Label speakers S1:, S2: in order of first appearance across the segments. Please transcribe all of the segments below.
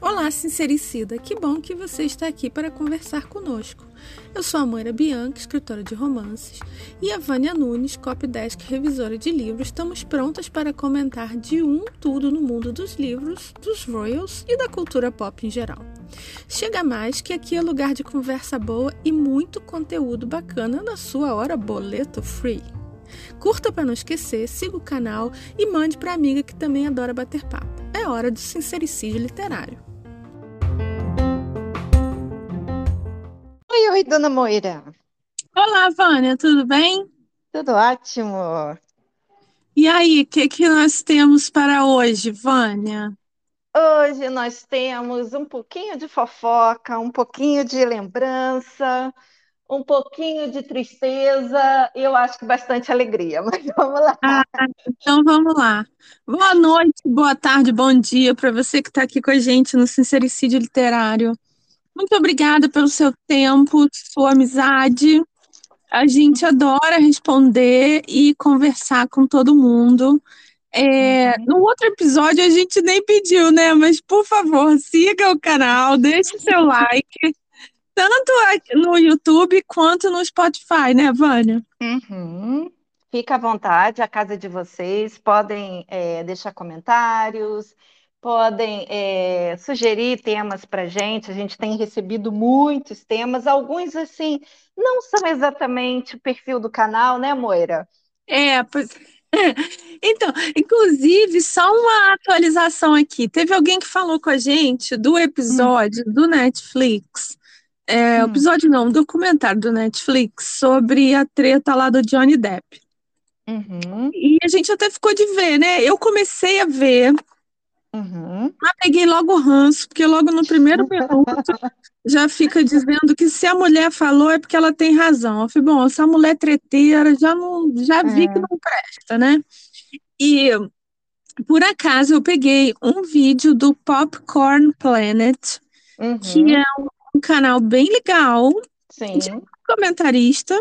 S1: Olá, sincericida! Que bom que você está aqui para conversar conosco. Eu sou a Moira Bianca, escritora de romances, e a Vânia Nunes, copydesk revisora de livros. Estamos prontas para comentar de um tudo no mundo dos livros, dos royals e da cultura pop em geral. Chega mais que aqui é lugar de conversa boa e muito conteúdo bacana na sua hora boleto free. Curta para não esquecer, siga o canal e mande para amiga que também adora bater papo. É hora do sincericídio literário.
S2: Oi, oi, dona Moira.
S1: Olá, Vânia, tudo bem?
S2: Tudo ótimo.
S1: E aí, o que, que nós temos para hoje, Vânia?
S2: Hoje nós temos um pouquinho de fofoca, um pouquinho de lembrança, um pouquinho de tristeza, eu acho que bastante alegria, mas vamos lá.
S1: Ah, então vamos lá. Boa noite, boa tarde, bom dia para você que está aqui com a gente no Sincericídio Literário. Muito obrigada pelo seu tempo, sua amizade. A gente adora responder e conversar com todo mundo. É, uhum. no outro episódio a gente nem pediu, né? Mas por favor, siga o canal, deixe seu like, tanto no YouTube quanto no Spotify, né, Vânia?
S2: Uhum. Fica à vontade, a casa de vocês. Podem é, deixar comentários, podem é, sugerir temas para gente. A gente tem recebido muitos temas, alguns assim não são exatamente o perfil do canal, né, Moira?
S1: É, pois... Então, inclusive, só uma atualização aqui. Teve alguém que falou com a gente do episódio hum. do Netflix. É, hum. Episódio não, um documentário do Netflix sobre a treta lá do Johnny Depp.
S2: Uhum.
S1: E a gente até ficou de ver, né? Eu comecei a ver,
S2: Uhum.
S1: Mas peguei logo o ranço, porque logo no primeiro minuto já fica dizendo que se a mulher falou é porque ela tem razão. Eu falei, bom, essa mulher treteira já não já vi é. que não presta, né? E por acaso eu peguei um vídeo do Popcorn Planet,
S2: uhum.
S1: que é um, um, canal bem legal,
S2: Sim.
S1: de comentarista,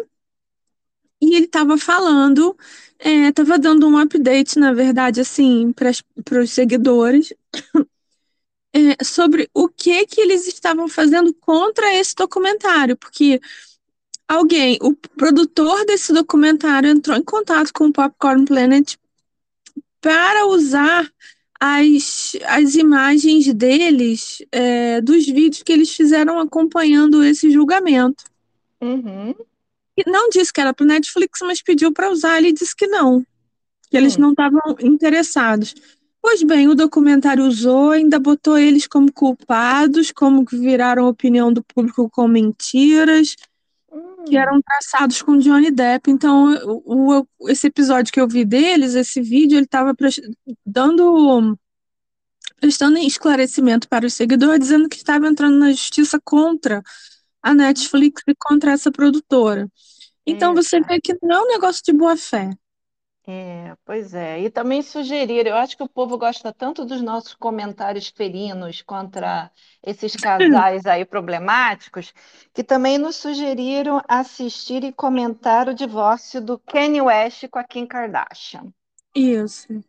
S1: e ele estava falando Estava é, dando um update, na verdade, assim, para os seguidores, é, sobre o que que eles estavam fazendo contra esse documentário, porque alguém, o produtor desse documentário, entrou em contato com o Popcorn Planet para usar as, as imagens deles, é, dos vídeos que eles fizeram acompanhando esse julgamento.
S2: Uhum
S1: não disse que era para o Netflix, mas pediu para usar. Ele disse que não, que eles hum. não estavam interessados. Pois bem, o documentário usou, ainda botou eles como culpados, como que viraram a opinião do público com mentiras. Que eram traçados com Johnny Depp. Então, o, o, esse episódio que eu vi deles, esse vídeo, ele estava dando prestando esclarecimento para os seguidores, dizendo que estava entrando na justiça contra a Netflix e contra essa produtora. Então é, você vê que não é um negócio de boa fé.
S2: É, pois é. E também sugerir, eu acho que o povo gosta tanto dos nossos comentários ferinos contra esses casais aí problemáticos, que também nos sugeriram assistir e comentar o divórcio do Kanye West com a Kim Kardashian.
S1: Isso.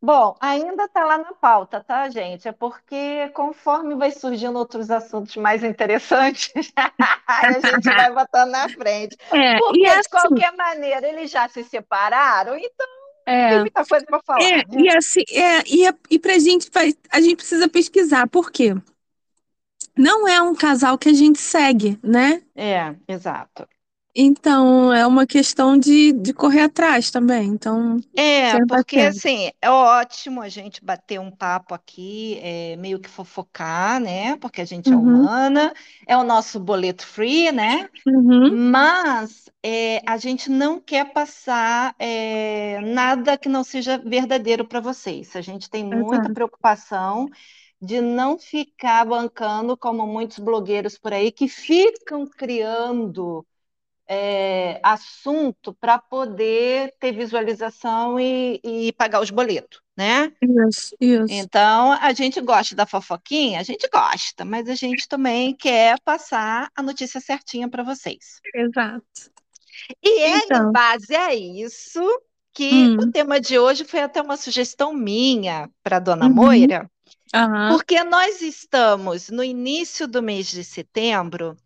S2: Bom, ainda está lá na pauta, tá, gente? É porque conforme vai surgindo outros assuntos mais interessantes, a gente vai botando na frente.
S1: É,
S2: porque,
S1: assim,
S2: de qualquer maneira, eles já se separaram, então
S1: é,
S2: tem muita coisa para falar.
S1: É,
S2: né?
S1: E assim, é, e, e pra gente, a gente precisa pesquisar, por quê? Não é um casal que a gente segue, né?
S2: É, exato.
S1: Então, é uma questão de, de correr atrás também. Então,
S2: É, porque assim, é ótimo a gente bater um papo aqui, é, meio que fofocar, né? Porque a gente é
S1: Uhum.
S2: humana, é o nosso boleto free, né?
S1: Uhum.
S2: Mas é, a gente não quer passar é, nada que não seja verdadeiro para vocês. A gente tem muita
S1: Exato.
S2: preocupação de não ficar bancando como muitos blogueiros por aí que ficam criando é, assunto para poder ter visualização e, e, pagar os boletos, né?
S1: Isso, isso.
S2: Então, a gente gosta da fofoquinha, a gente gosta, mas a gente também quer passar a notícia certinha para vocês.
S1: Exato.
S2: E é então. em base a isso que
S1: Hum.
S2: o tema de hoje foi até uma sugestão minha para a dona
S1: Uhum.
S2: Moira,
S1: Aham.
S2: porque nós estamos no início do mês de setembro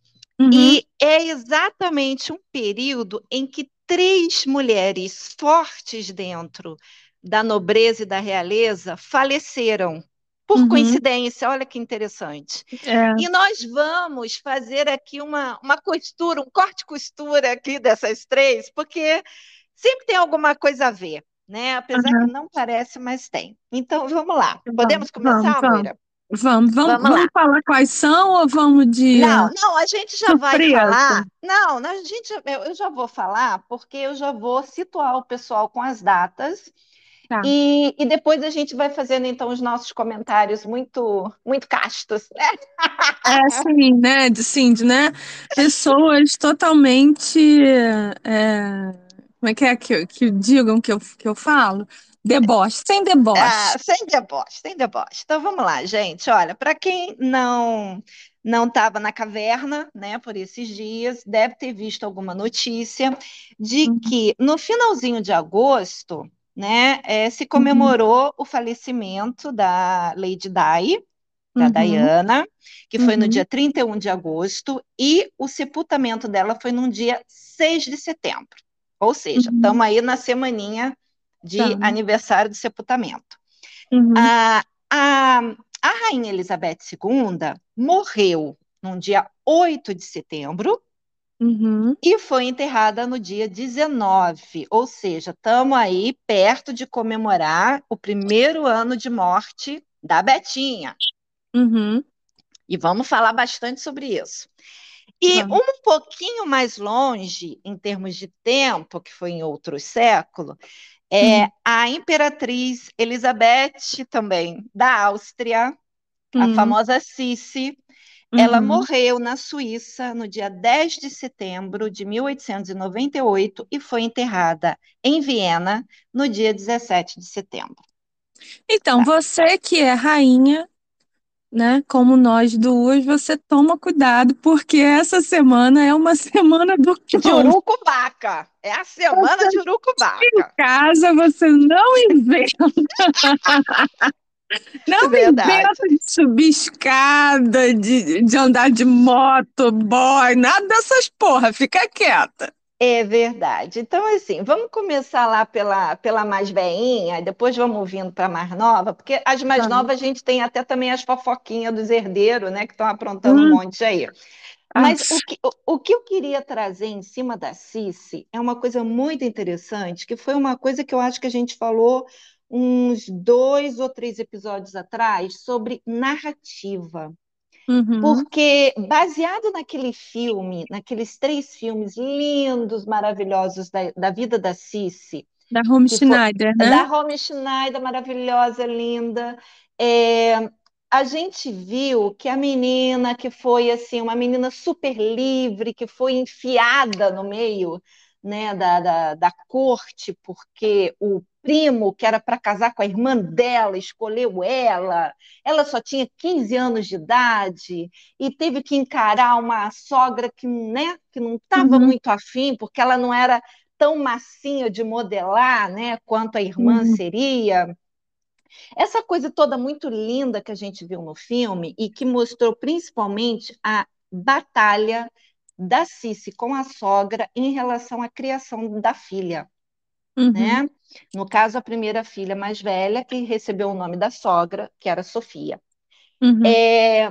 S1: Uhum.
S2: e é exatamente um período em que três mulheres fortes dentro da nobreza e da realeza faleceram. Por
S1: Uhum.
S2: coincidência, olha que interessante.
S1: É.
S2: E nós vamos fazer aqui uma, uma costura, um corte-costura aqui dessas três, porque sempre tem alguma coisa a ver, né? Apesar
S1: Aham.
S2: que não parece, mas tem. Então, vamos lá. Podemos começar,
S1: vamos, vamos.
S2: Moira?
S1: Vamos, vamos,
S2: Vamos
S1: vamos falar quais são ou vamos de
S2: Não, não, a gente já vai
S1: surpresa?
S2: falar. Não, a gente, eu, eu já vou falar, porque eu já vou situar o pessoal com as datas.
S1: Tá.
S2: E, e depois a gente vai fazendo então os nossos comentários muito muito castos, né?
S1: É assim, né? De, sim, de, né? Pessoas totalmente. é, como é que é que, que digam que eu, que eu falo? Deboche, sem
S2: Ah,
S1: deboche.
S2: sem deboche, sem deboche. Então vamos lá, gente. Olha, para quem não não estava na caverna, né, por esses dias, deve ter visto alguma notícia de
S1: Uhum.
S2: que no finalzinho de agosto, né, eh, se
S1: Uhum.
S2: comemorou o falecimento da Lady Di, da
S1: Uhum.
S2: Diana, que foi no
S1: Uhum.
S2: dia 31 de agosto, e o sepultamento dela foi no dia 6 de setembro. Ou seja,
S1: Uhum.
S2: estamos aí na semaninha de
S1: Tá.
S2: aniversário do sepultamento.
S1: Uhum.
S2: A, a, a Rainha Elizabeth II morreu no dia 8 de setembro
S1: Uhum.
S2: e foi enterrada no dia 19, ou seja, estamos aí perto de comemorar o primeiro ano de morte da Betinha.
S1: Uhum.
S2: E vamos falar bastante sobre isso. E
S1: Vamos.
S2: um pouquinho mais longe, em termos de tempo, que foi em outro século, é
S1: Uhum.
S2: a imperatriz Elizabeth, também da Áustria, a
S1: Uhum.
S2: famosa Sissi. Ela
S1: Uhum.
S2: morreu na Suíça no dia 10 de setembro de 1898 e foi enterrada em Viena no dia 17 de setembro.
S1: Então,
S2: Tá.
S1: você que é rainha, né? Como nós duas, você toma cuidado, porque essa semana é uma semana do
S2: De
S1: cão.
S2: Urucubaca. É a semana de Urucubaca.
S1: casa você não inventa. Não
S2: Verdade.
S1: inventa de subir escada, de, de andar de moto, boy, nada dessas porra, fica quieta.
S2: É verdade. Então, assim, vamos começar lá pela, pela mais velhinha, e depois vamos vindo para a mais nova, porque as mais novas a gente tem até também as fofoquinhas dos herdeiros, né, que estão aprontando um
S1: Hum.
S2: monte aí. Mas
S1: Ah,
S2: o que, o, o que eu queria trazer em cima da Cici é uma coisa muito interessante, que foi uma coisa que eu acho que a gente falou uns dois ou três episódios atrás sobre narrativa.
S1: Uhum,
S2: Porque, baseado naquele filme, naqueles três filmes lindos, maravilhosos da, da vida da Cici,
S1: da Home
S2: que foi
S1: Schneider, né?
S2: da Romy Schneider, maravilhosa, linda, é, a gente viu que a menina que foi assim, uma menina super livre, que foi enfiada no meio, né, da, da, da corte, porque o primo, que era para casar com a irmã dela, escolheu ela. Ela só tinha 15 anos de idade e teve que encarar uma sogra que, né, que não estava
S1: Uhum,
S2: muito afim, porque ela não era tão massinha de modelar, né, quanto a irmã
S1: uhum,
S2: seria. Essa coisa toda muito linda que a gente viu no filme e que mostrou principalmente a batalha da Cici com a sogra em relação à criação da filha,
S1: uhum,
S2: né? No caso, a primeira filha mais velha, que recebeu o nome da sogra, que era Sofia.
S1: uhum,
S2: É,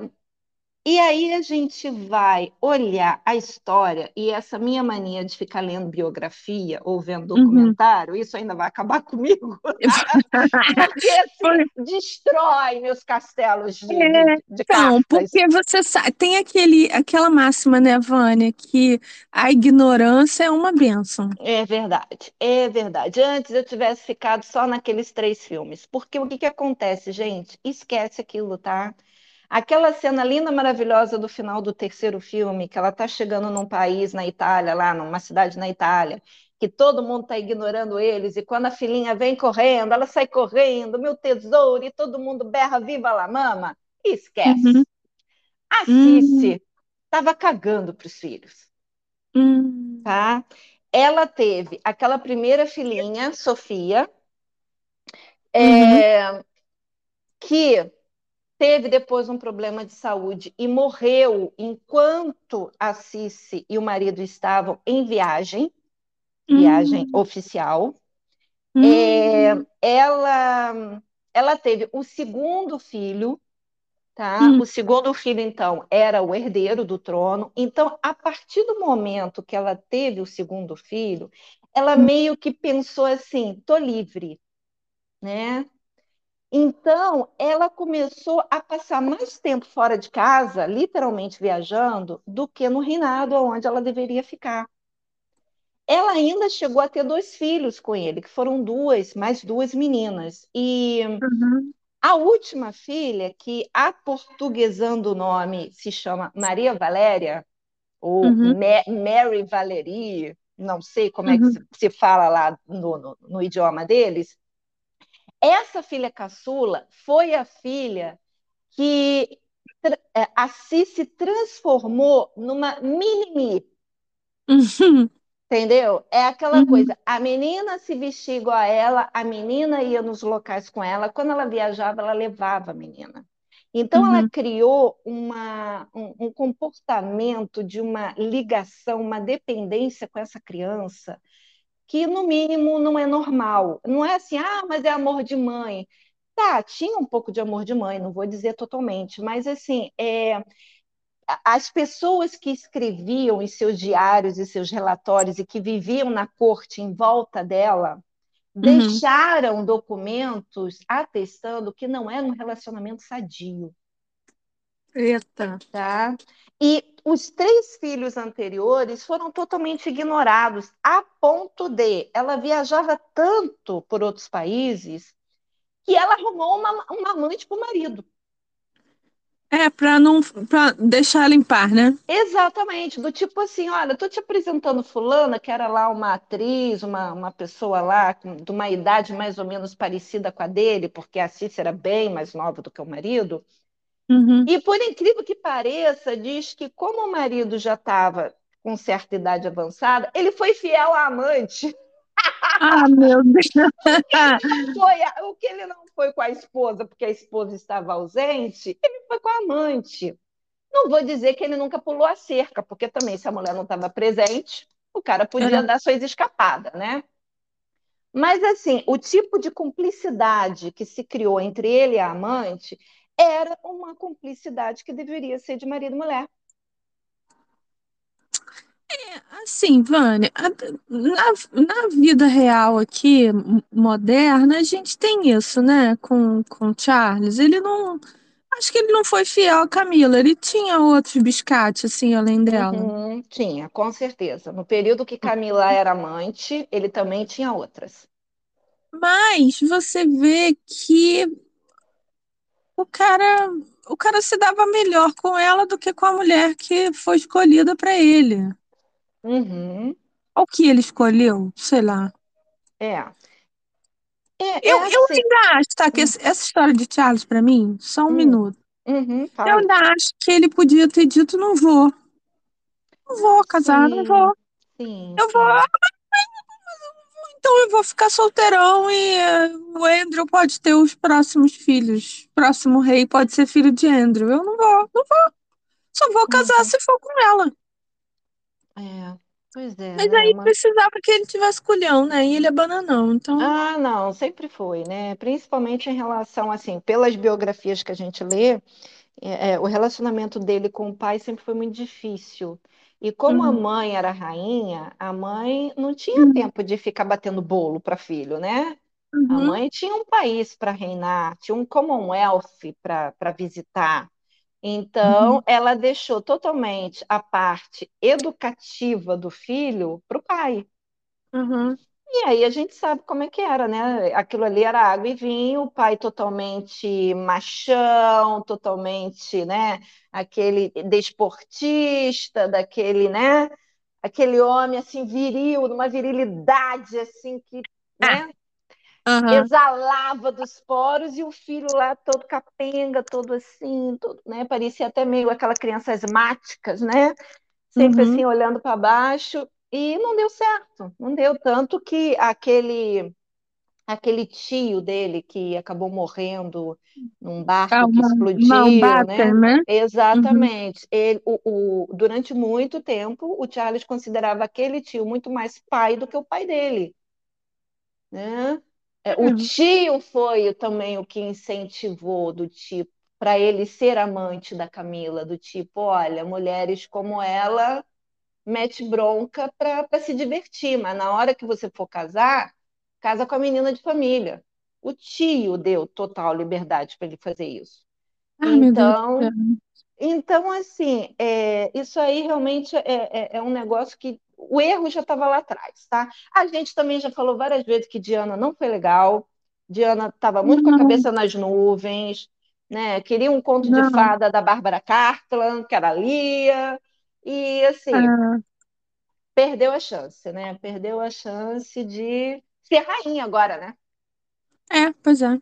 S2: e aí a gente vai olhar a história, e essa minha mania de ficar lendo biografia ou vendo
S1: uhum.
S2: documentário, isso ainda vai acabar comigo, porque
S1: Foi-
S2: assim, destrói meus castelos de,
S1: É,
S2: de,
S1: Então, porque você sabe, tem aquele, aquela máxima, né, Vânia, que a ignorância é uma bênção.
S2: É verdade, é verdade. Antes eu tivesse ficado só naqueles três filmes, porque o que que acontece, gente? Esquece aquilo, tá? Aquela cena linda, maravilhosa do final do terceiro filme, que ela tá chegando num país na Itália, lá numa cidade na Itália, que todo mundo tá ignorando eles, e quando a filhinha vem correndo, ela sai correndo, meu tesouro, e todo mundo berra viva la mama. Esquece.
S1: Uhum,
S2: A Cici tava cagando pros filhos.
S1: hum,
S2: tá? ela teve aquela primeira filhinha, Sofia,
S1: Uhum.
S2: é, que teve depois um problema de saúde e morreu enquanto a Cici e o marido estavam em viagem, viagem
S1: Hum,
S2: oficial. É,
S1: hum,
S2: ela, ela teve o segundo filho, tá?
S1: hum,
S2: O segundo filho, então, era o herdeiro do trono. Então, a partir do momento que ela teve o segundo filho, ela
S1: hum,
S2: meio que pensou assim: tô livre, né? Então, ela começou a passar mais tempo fora de casa, literalmente viajando, do que no reinado onde ela deveria ficar. Ela ainda chegou a ter dois filhos com ele, que foram duas, mais duas meninas. E
S1: uhum,
S2: a última filha, que aportuguesando o nome se chama Maria Valéria, ou
S1: uhum,
S2: Ma- Mary Valerie, não sei como é que se,
S1: uhum,
S2: se fala lá no, no, no idioma deles. Essa filha caçula foi a filha que é, a Si se transformou numa mini-me,
S1: uhum,
S2: entendeu? É aquela
S1: uhum,
S2: coisa, a menina se vestia igual a ela, a menina ia nos locais com ela, quando ela viajava, ela levava a menina. Então, ela
S1: uhum,
S2: criou uma, um, um comportamento de uma ligação, uma dependência com essa criança, que, no mínimo, não é normal. Não é assim, ah, mas é amor de mãe. Tá, tinha um pouco de amor de mãe, não vou dizer totalmente, mas assim, é, as pessoas que escreviam em seus diários e seus relatórios e que viviam na corte em volta dela
S1: uhum.
S2: deixaram documentos atestando que não era um relacionamento sadio,
S1: Eita.
S2: tá? E os três filhos anteriores foram totalmente ignorados, a ponto de ela viajava tanto por outros países que ela arrumou uma, uma amante para o marido.
S1: É, pra não, pra deixar ela em par, né?
S2: Exatamente, do tipo assim, olha, tô te apresentando fulana, que era lá uma atriz, uma, uma pessoa lá com, de uma idade mais ou menos parecida com a dele, porque a Cícera era bem mais nova do que o marido.
S1: Uhum.
S2: E por incrível que pareça, diz que como o marido já estava com certa idade avançada, ele foi fiel à amante.
S1: Ah, meu Deus.
S2: Foi o que ele não foi com a esposa, porque a esposa estava ausente, ele foi com a amante. Não vou dizer que ele nunca pulou a cerca, porque também, se a mulher não estava presente, o cara podia
S1: É.
S2: dar suas escapadas, né? Mas, assim, o tipo de cumplicidade que se criou entre ele e a amante era uma cumplicidade que deveria ser de marido e mulher.
S1: Assim, Vânia, a- na, na vida real aqui, moderna, a gente tem isso, né, com, com o Charles. Ele não. Acho que ele não foi fiel à Camila, ele tinha outros biscates, assim, além dela.
S2: Uhum, tinha, com certeza. No período que Camila era amante, ele também tinha outras.
S1: Mas você vê que o cara, o cara se dava melhor com ela do que com a mulher que foi escolhida para ele.
S2: Uhum,
S1: O que ele escolheu? Sei lá.
S2: é. É,
S1: Eu,
S2: é
S1: eu
S2: assim.
S1: ainda acho, tá, que
S2: Hum,
S1: esse- essa história de Charles, para mim, só um
S2: hum,
S1: minuto.
S2: uhum,
S1: Eu ainda acho que ele podia ter dito: não vou, não vou casar, não
S2: Sim,
S1: vou.
S2: sim,
S1: Eu vou,
S2: sim.
S1: Então eu vou ficar solteirão e eh, o Andrew pode ter os próximos filhos. Próximo rei pode ser filho de Andrew. Eu não vou, não vou. Só vou casar
S2: Uhum,
S1: se for com ela.
S2: é. Pois é,
S1: Mas
S2: né?
S1: aí
S2: Uma...
S1: precisava que ele tivesse culhão, né? E ele é bananão, então.
S2: Ah, não, sempre foi, né? Principalmente em relação, assim, pelas biografias que a gente lê, é, é, o relacionamento dele com o pai sempre foi muito difícil. E como a
S1: Uhum,
S2: mãe era rainha, a mãe não tinha
S1: uhum,
S2: tempo de ficar batendo bolo para filho, né? A
S1: uhum,
S2: mãe tinha um país para reinar, tinha um Commonwealth para visitar. Então,
S1: uhum,
S2: ela deixou totalmente a parte educativa do filho para o pai.
S1: Uhum,
S2: E aí a gente sabe como é que era, né? Aquilo ali era água e vinho, o pai totalmente machão, totalmente, né? Aquele desportista, daquele, né? Aquele homem assim viril, numa virilidade assim que,
S1: Ah,
S2: né?
S1: aham,
S2: Exalava dos poros e o filho lá todo capenga, todo assim, todo, né? Parecia até meio aquela criança asmáticas, né? Sempre
S1: uhum,
S2: assim olhando para baixo. E não deu certo, não deu tanto que aquele aquele tio dele que acabou morrendo num barco
S1: Ah,
S2: que explodiu,
S1: Mountbatten,
S2: né?
S1: né? Uhum.
S2: Exatamente. Ele, o, o- durante muito tempo, o Charles considerava aquele tio muito mais pai do que o pai dele, né? É, o
S1: É.
S2: tio foi também o que incentivou do tipo para ele ser amante da Camila, do tipo, olha, mulheres como ela mete bronca para se divertir, mas na hora que você for casar, casa com a menina de família. O tio deu total liberdade para ele fazer isso.
S1: Ai.
S2: Então, então assim, é, isso aí realmente é, é, é um negócio que o erro já estava lá atrás, tá? A gente também já falou várias vezes que Diana não foi legal, Diana estava muito com a
S1: Não,
S2: cabeça nas nuvens, né? Queria um conto de
S1: não.
S2: fada da Bárbara Cartland, que era Lia, e assim,
S1: É,
S2: perdeu a chance, né? Perdeu a chance de ser rainha agora, né?
S1: é, pois é,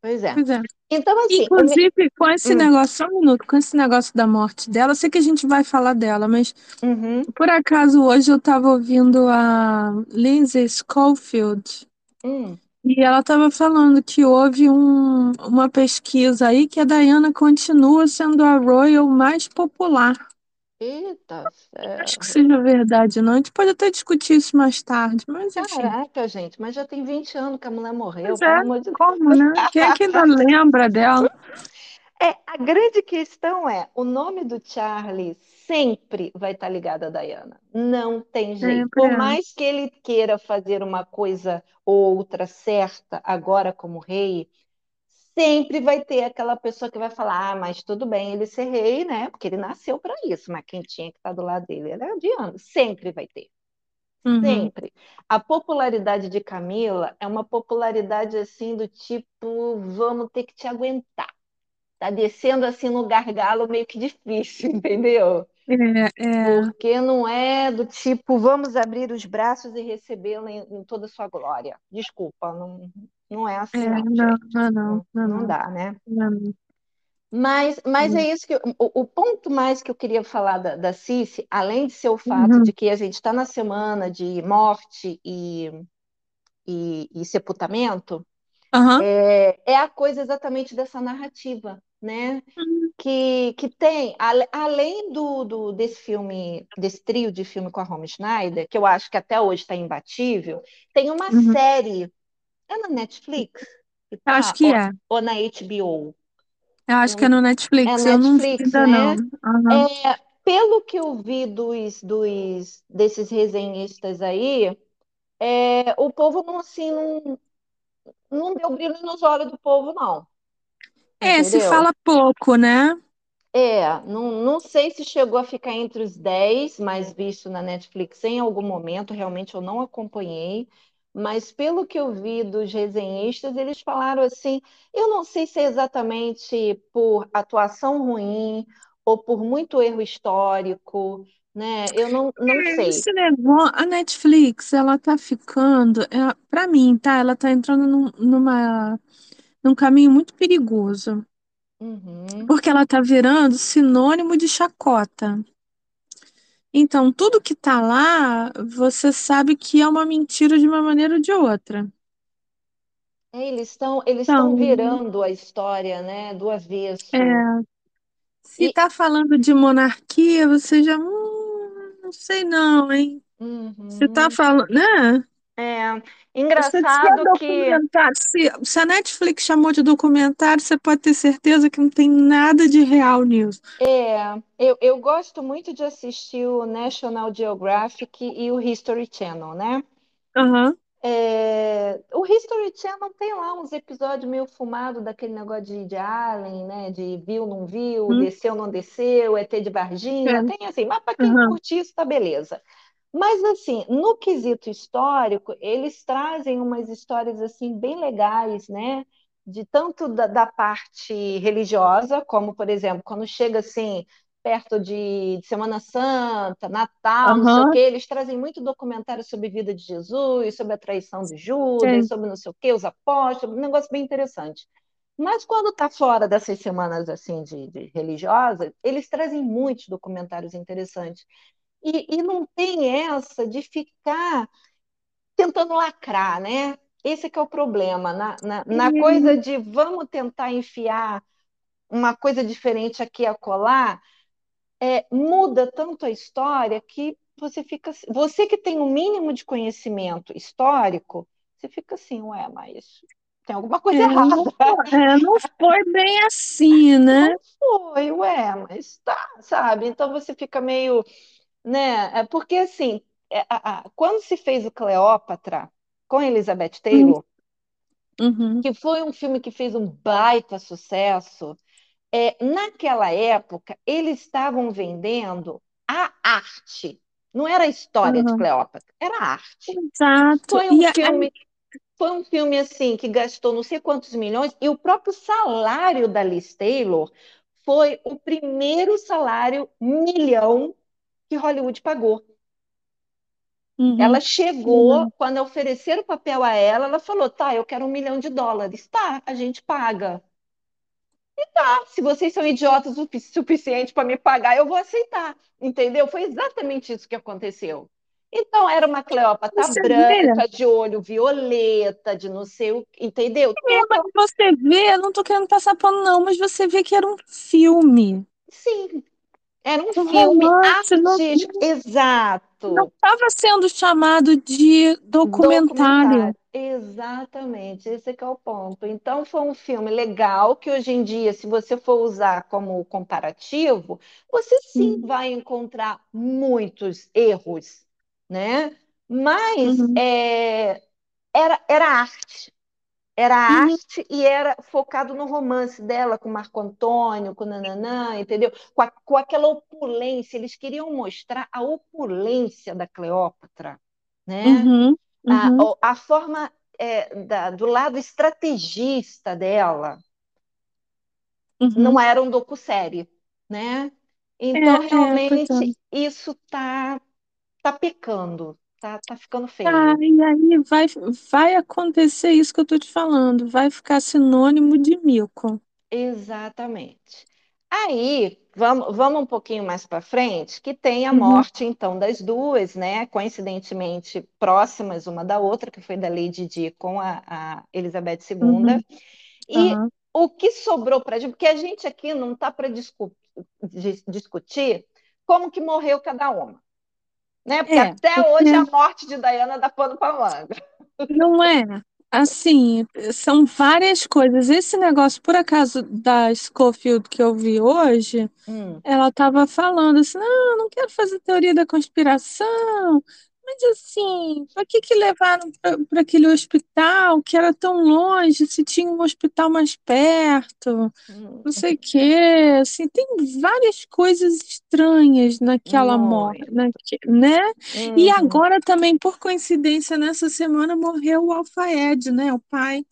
S2: Pois é.
S1: pois é.
S2: Então, assim.
S1: Inclusive, com esse
S2: Hum,
S1: negócio, só um minuto, com esse negócio da morte dela, eu sei que a gente vai falar dela, mas
S2: uhum,
S1: por acaso hoje eu estava ouvindo a Lindsay Schofield
S2: hum.
S1: e ela estava falando que houve um- uma pesquisa aí que a Diana continua sendo a Royal mais popular.
S2: Eita
S1: Acho que seja verdade, não. A gente pode até discutir isso mais tarde, mas enfim.
S2: Caraca, gente, mas já tem 20 anos que a mulher morreu,
S1: Pois é,
S2: amor de
S1: como,
S2: Deus.
S1: né? Quem é que ainda lembra dela?
S2: É, a grande questão é, o nome do Charlie sempre vai estar ligado a Diana. Não tem jeito.
S1: Sempre
S2: Por
S1: é.
S2: mais que ele queira fazer uma coisa ou outra certa agora como rei, sempre vai ter aquela pessoa que vai falar: ah, mas tudo bem ele ser rei, né? Porque ele nasceu para isso, mas quem tinha que estar do lado dele era a Diana. Sempre vai ter.
S1: Uhum.
S2: Sempre. A popularidade de Camila é uma popularidade assim do tipo, vamos ter que te aguentar. Tá descendo assim no gargalo meio que difícil, entendeu?
S1: É, é,
S2: Porque não é do tipo, vamos abrir os braços e recebê-la em, em toda a sua glória. Desculpa, não, não é
S1: é,
S2: assim não,
S1: não, não, não,
S2: Não,
S1: não,
S2: não
S1: não,
S2: dá, né?
S1: não.
S2: Mas, mas é
S1: Uhum.
S2: isso que o, o ponto mais que eu queria falar da, da Cici, além de ser o fato de
S1: Uhum.
S2: que a gente está na semana de morte e, e, e sepultamento,
S1: Aham.
S2: é, é a coisa exatamente dessa narrativa, né?
S1: Uhum.
S2: Que, que tem, ale- além do, do- desse filme, desse trio de filme com a Romy Schneider, que eu acho que até hoje está imbatível, tem uma
S1: Uhum.
S2: série, é na Netflix
S1: Eu Acho
S2: tá,
S1: que
S2: ou,
S1: é.
S2: ou na HBO?
S1: Eu acho que é
S2: Eu-
S1: no
S2: é
S1: Netflix. Eu não vi
S2: Netflix,
S1: ainda não.
S2: né?
S1: Aham.
S2: É, pelo que eu vi dos, dos desses resenhistas aí, é, o povo não assim não, não deu brilho nos olhos do povo, não.
S1: É, se fala pouco, né?
S2: É, não, não sei se chegou a ficar entre os 10 mais visto na Netflix em algum momento, realmente eu não acompanhei, mas pelo que eu vi dos resenhistas, eles falaram assim, eu não sei se é exatamente por atuação ruim ou por muito erro histórico, né? Eu não, não
S1: É,
S2: sei.
S1: esse negócio, a Netflix, ela tá ficando, é, para mim, tá? Ela tá entrando num, numa, num caminho muito perigoso,
S2: Uhum.
S1: porque ela tá virando sinônimo de chacota. Então, tudo que tá lá, você sabe que é uma mentira de uma maneira ou de outra.
S2: É, eles estão eles estão
S1: Então,
S2: virando a história, né, do avesso.
S1: é, se
S2: E
S1: tá falando de monarquia, você já, hum, não sei não, hein? Se tá
S2: uhum.
S1: falando, né?
S2: É
S1: Se, se é
S2: engraçado que
S1: documentário, se, se a Netflix chamou de documentário, você pode ter certeza que não tem nada de real nisso.
S2: É, eu, eu gosto muito de assistir o National Geographic e o History Channel, né?
S1: Aham.
S2: É, o History Channel tem lá uns episódios meio fumados daquele negócio de, de Alien, né? De viu, não viu,
S1: Hum,
S2: desceu, não desceu, ET de
S1: é.
S2: Varginha, tem assim, mas para quem
S1: Aham.
S2: curte isso, tá beleza. Mas assim, no quesito histórico, eles trazem umas histórias assim bem legais, né? De tanto da, da parte religiosa, como por exemplo, quando chega assim perto de, de Semana Santa, Natal, não sei o quê, eles trazem muito documentário sobre a vida de Jesus, sobre a traição de Judas,
S1: Tem.
S2: sobre não sei o quê, os apóstolos, um negócio bem interessante. Mas quando está fora dessas semanas assim de, de religiosa, eles trazem muitos documentários interessantes. E, e não tem essa de ficar tentando lacrar, né? Esse é que é o problema, na, na, na coisa de vamos tentar enfiar uma coisa diferente aqui a colar, é, muda tanto a história que você fica. Você que tem o um mínimo de conhecimento histórico, você fica assim, ué, mas tem alguma coisa é, errada.
S1: Não, é, não foi bem assim, né?
S2: Não foi, ué, mas tá, sabe? Então você fica meio. Né? É porque assim, é, a, a, quando se fez o Cleópatra com Elizabeth Taylor,
S1: uhum.
S2: que foi um filme que fez um baita sucesso, é, naquela época eles estavam vendendo a arte. Não era a história uhum. de Cleópatra, era a arte.
S1: Exato.
S2: Foi um e filme. A... Foi um filme assim que gastou não sei quantos milhões e o próprio salário da Liz Taylor foi o primeiro salário milhão que Hollywood pagou. Uhum. Ela chegou, uhum. quando ofereceram o papel a ela, ela falou: tá, eu quero um milhão de dólares. Tá, a gente paga. E tá, se vocês são idiotas o suficiente para me pagar, eu vou aceitar. Entendeu? Foi exatamente isso que aconteceu. Então, era uma Cleópatra você branca, vê? de olho violeta, de não sei o entendeu?
S1: É, mas você vê, eu não estou querendo passar pano, não, mas você vê que era um filme.
S2: Sim, era um, um filme romance, artístico, não, exato.
S1: Não estava sendo chamado de documentário. documentário.
S2: Exatamente, esse é, é o ponto. Então, foi um filme legal que hoje em dia, se você for usar como comparativo, você sim vai encontrar muitos erros, né? Mas uhum. é, era, era arte, era uhum. arte e era focado no romance dela com Marco Antônio, com Nananã, entendeu? Com, a, com aquela opulência. Eles queriam mostrar a opulência da Cleópatra, né?
S1: Uhum.
S2: Uhum. A, a forma é, da, do lado estrategista dela uhum. não era um docu-série, né? Então, é, é realmente, é, isso tá, tá pecando, Tá, tá ficando feio.
S1: Ah, e aí vai, vai acontecer isso que eu tô te falando, vai ficar sinônimo de mico.
S2: Exatamente. Aí, vamos, vamos um pouquinho mais para frente, que tem a uhum. morte, então, das duas, né? Coincidentemente próximas uma da outra, que foi da Lady Di com a, a Elizabeth II. Uhum. E uhum. o que sobrou para gente, porque a gente aqui não está para discu discutir como que morreu cada uma né? Porque é, até porque... hoje a morte de Diana dá pano para manga.
S1: Não é? Assim, são várias coisas. Esse negócio, por acaso, da Schofield que eu vi hoje, hum. ela estava falando assim: não, não quero fazer teoria da conspiração, mas assim, para que que levaram para aquele hospital que era tão longe, se tinha um hospital mais perto, hum. não sei o quê, assim, tem várias coisas estranhas naquela morte, né? Uhum. E agora também, por coincidência, nessa semana morreu o Alfaed, né? O pai.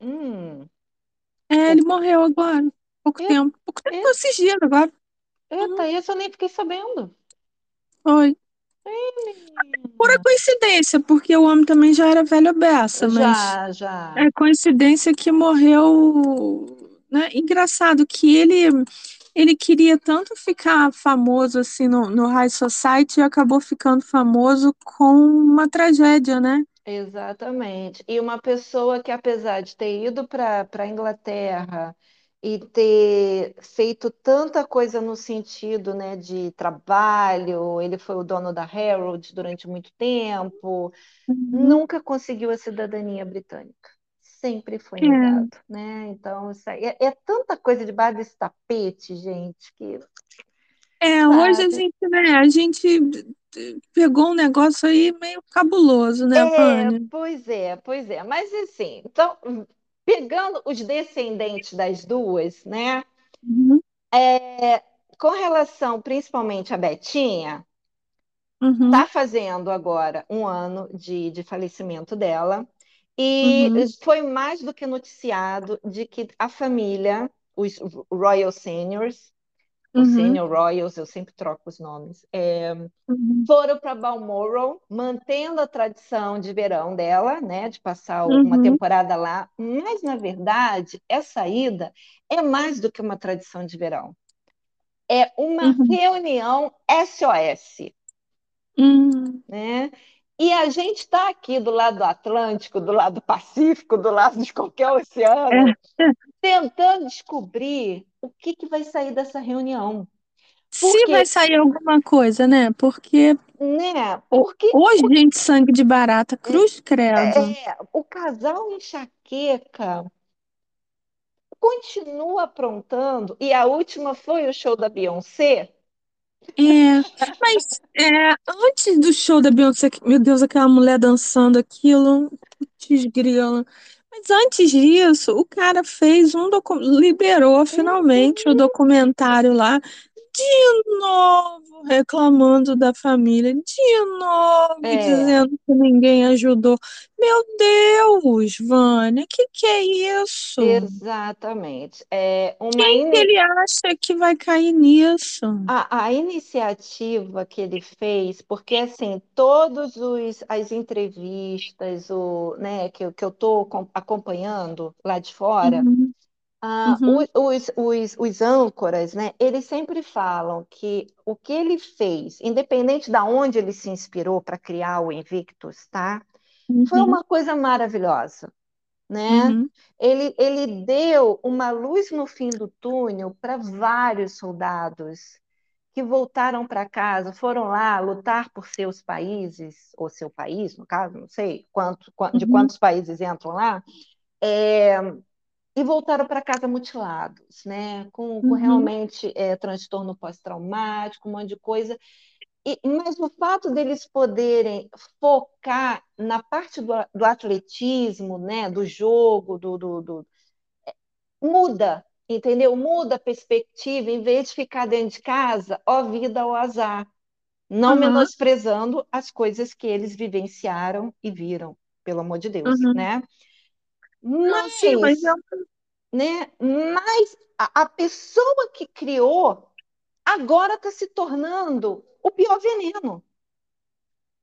S2: Hum.
S1: É, ele morreu agora, pouco tempo, pouco tempo, esses dias agora.
S2: Eita, uhum. isso eu nem fiquei sabendo.
S1: Foi. Pura coincidência, porque o homem também já era velho beça, mas
S2: Já, já.
S1: é coincidência que morreu, né? Engraçado que ele ele queria tanto ficar famoso assim no, no High Society e acabou ficando famoso com uma tragédia, né?
S2: Exatamente. E uma pessoa que, apesar de ter ido para a Inglaterra e ter feito tanta coisa no sentido, né, de trabalho, ele foi o dono da Herald durante muito tempo, uhum. nunca conseguiu a cidadania britânica. Sempre foi é. negado, é. né? Então, isso aí, é, é, tanta coisa debaixo desse tapete, gente, que
S1: é, sabe? hoje a gente, né, a gente pegou um negócio aí meio cabuloso, né,
S2: é, Pois é, pois é. Mas assim, então, pegando os descendentes das duas, né?
S1: Uhum.
S2: É, com relação principalmente a Betinha,
S1: uhum.
S2: tá fazendo agora um ano de, de falecimento dela. E uhum. foi mais do que noticiado de que a família, os Royal Seniors, uhum. os Senior Royals, eu sempre troco os nomes, é, uhum. foram para Balmoral, mantendo a tradição de verão dela, né, de passar uma uhum. temporada lá, mas na verdade essa ida é mais do que uma tradição de verão. é uma
S1: Uhum.
S2: reunião SOS,
S1: Hum.
S2: né? E a gente está aqui do lado do Atlântico, do lado do Pacífico, do lado de qualquer oceano,
S1: é.
S2: Tentando descobrir o que que vai sair dessa reunião.
S1: Se vai
S2: Porque,
S1: sair alguma coisa, né? Porque
S2: né? Porque
S1: hoje, gente, sangue de barata, cruz credo.
S2: é, o casal enxaqueca continua aprontando, e a última foi o show da Beyoncé.
S1: É, mas é, antes do show da Beyoncé, meu Deus, aquela mulher dançando aquilo, putz, grila. Mas antes disso, o cara fez um docu liberou finalmente o
S2: Uhum,
S1: documentário lá, de novo reclamando da família, de novo
S2: é,
S1: dizendo que ninguém ajudou. Meu Deus, Vânia, que que é isso?
S2: exatamente. É uma
S1: Quem que
S2: ini-
S1: ele acha que vai cair nisso?
S2: a, a iniciativa que ele fez, porque assim, todos os as entrevistas, o, né, que, eu- que eu estou acompanhando lá de fora,
S1: Uhum,
S2: ah,
S1: uhum,
S2: os, os, os âncoras, né, eles sempre falam que o que ele fez, independente de onde ele se inspirou para criar o Invictus, tá? Foi
S1: uhum.
S2: uma coisa maravilhosa. né?
S1: Uhum,
S2: Ele, ele deu uma luz no fim do túnel para vários soldados que voltaram para casa, foram lá lutar por seus países, ou seu país, no caso, não sei quanto, de
S1: uhum,
S2: quantos países entram lá, é, e voltaram para casa mutilados, né? Com, com
S1: uhum,
S2: realmente é, transtorno pós-traumático, um monte de coisa. E, mas o fato deles poderem focar na parte do, do atletismo, né, do jogo, do, do, do, muda, entendeu? Muda a perspectiva, em vez de ficar dentro de casa, ó vida, ó azar, não
S1: aham,
S2: menosprezando as coisas que eles vivenciaram e viram, pelo amor de Deus,
S1: aham.
S2: né?
S1: Não, sim, mas é
S2: Mas, né, mas a, a pessoa que criou agora está se tornando o pior veneno.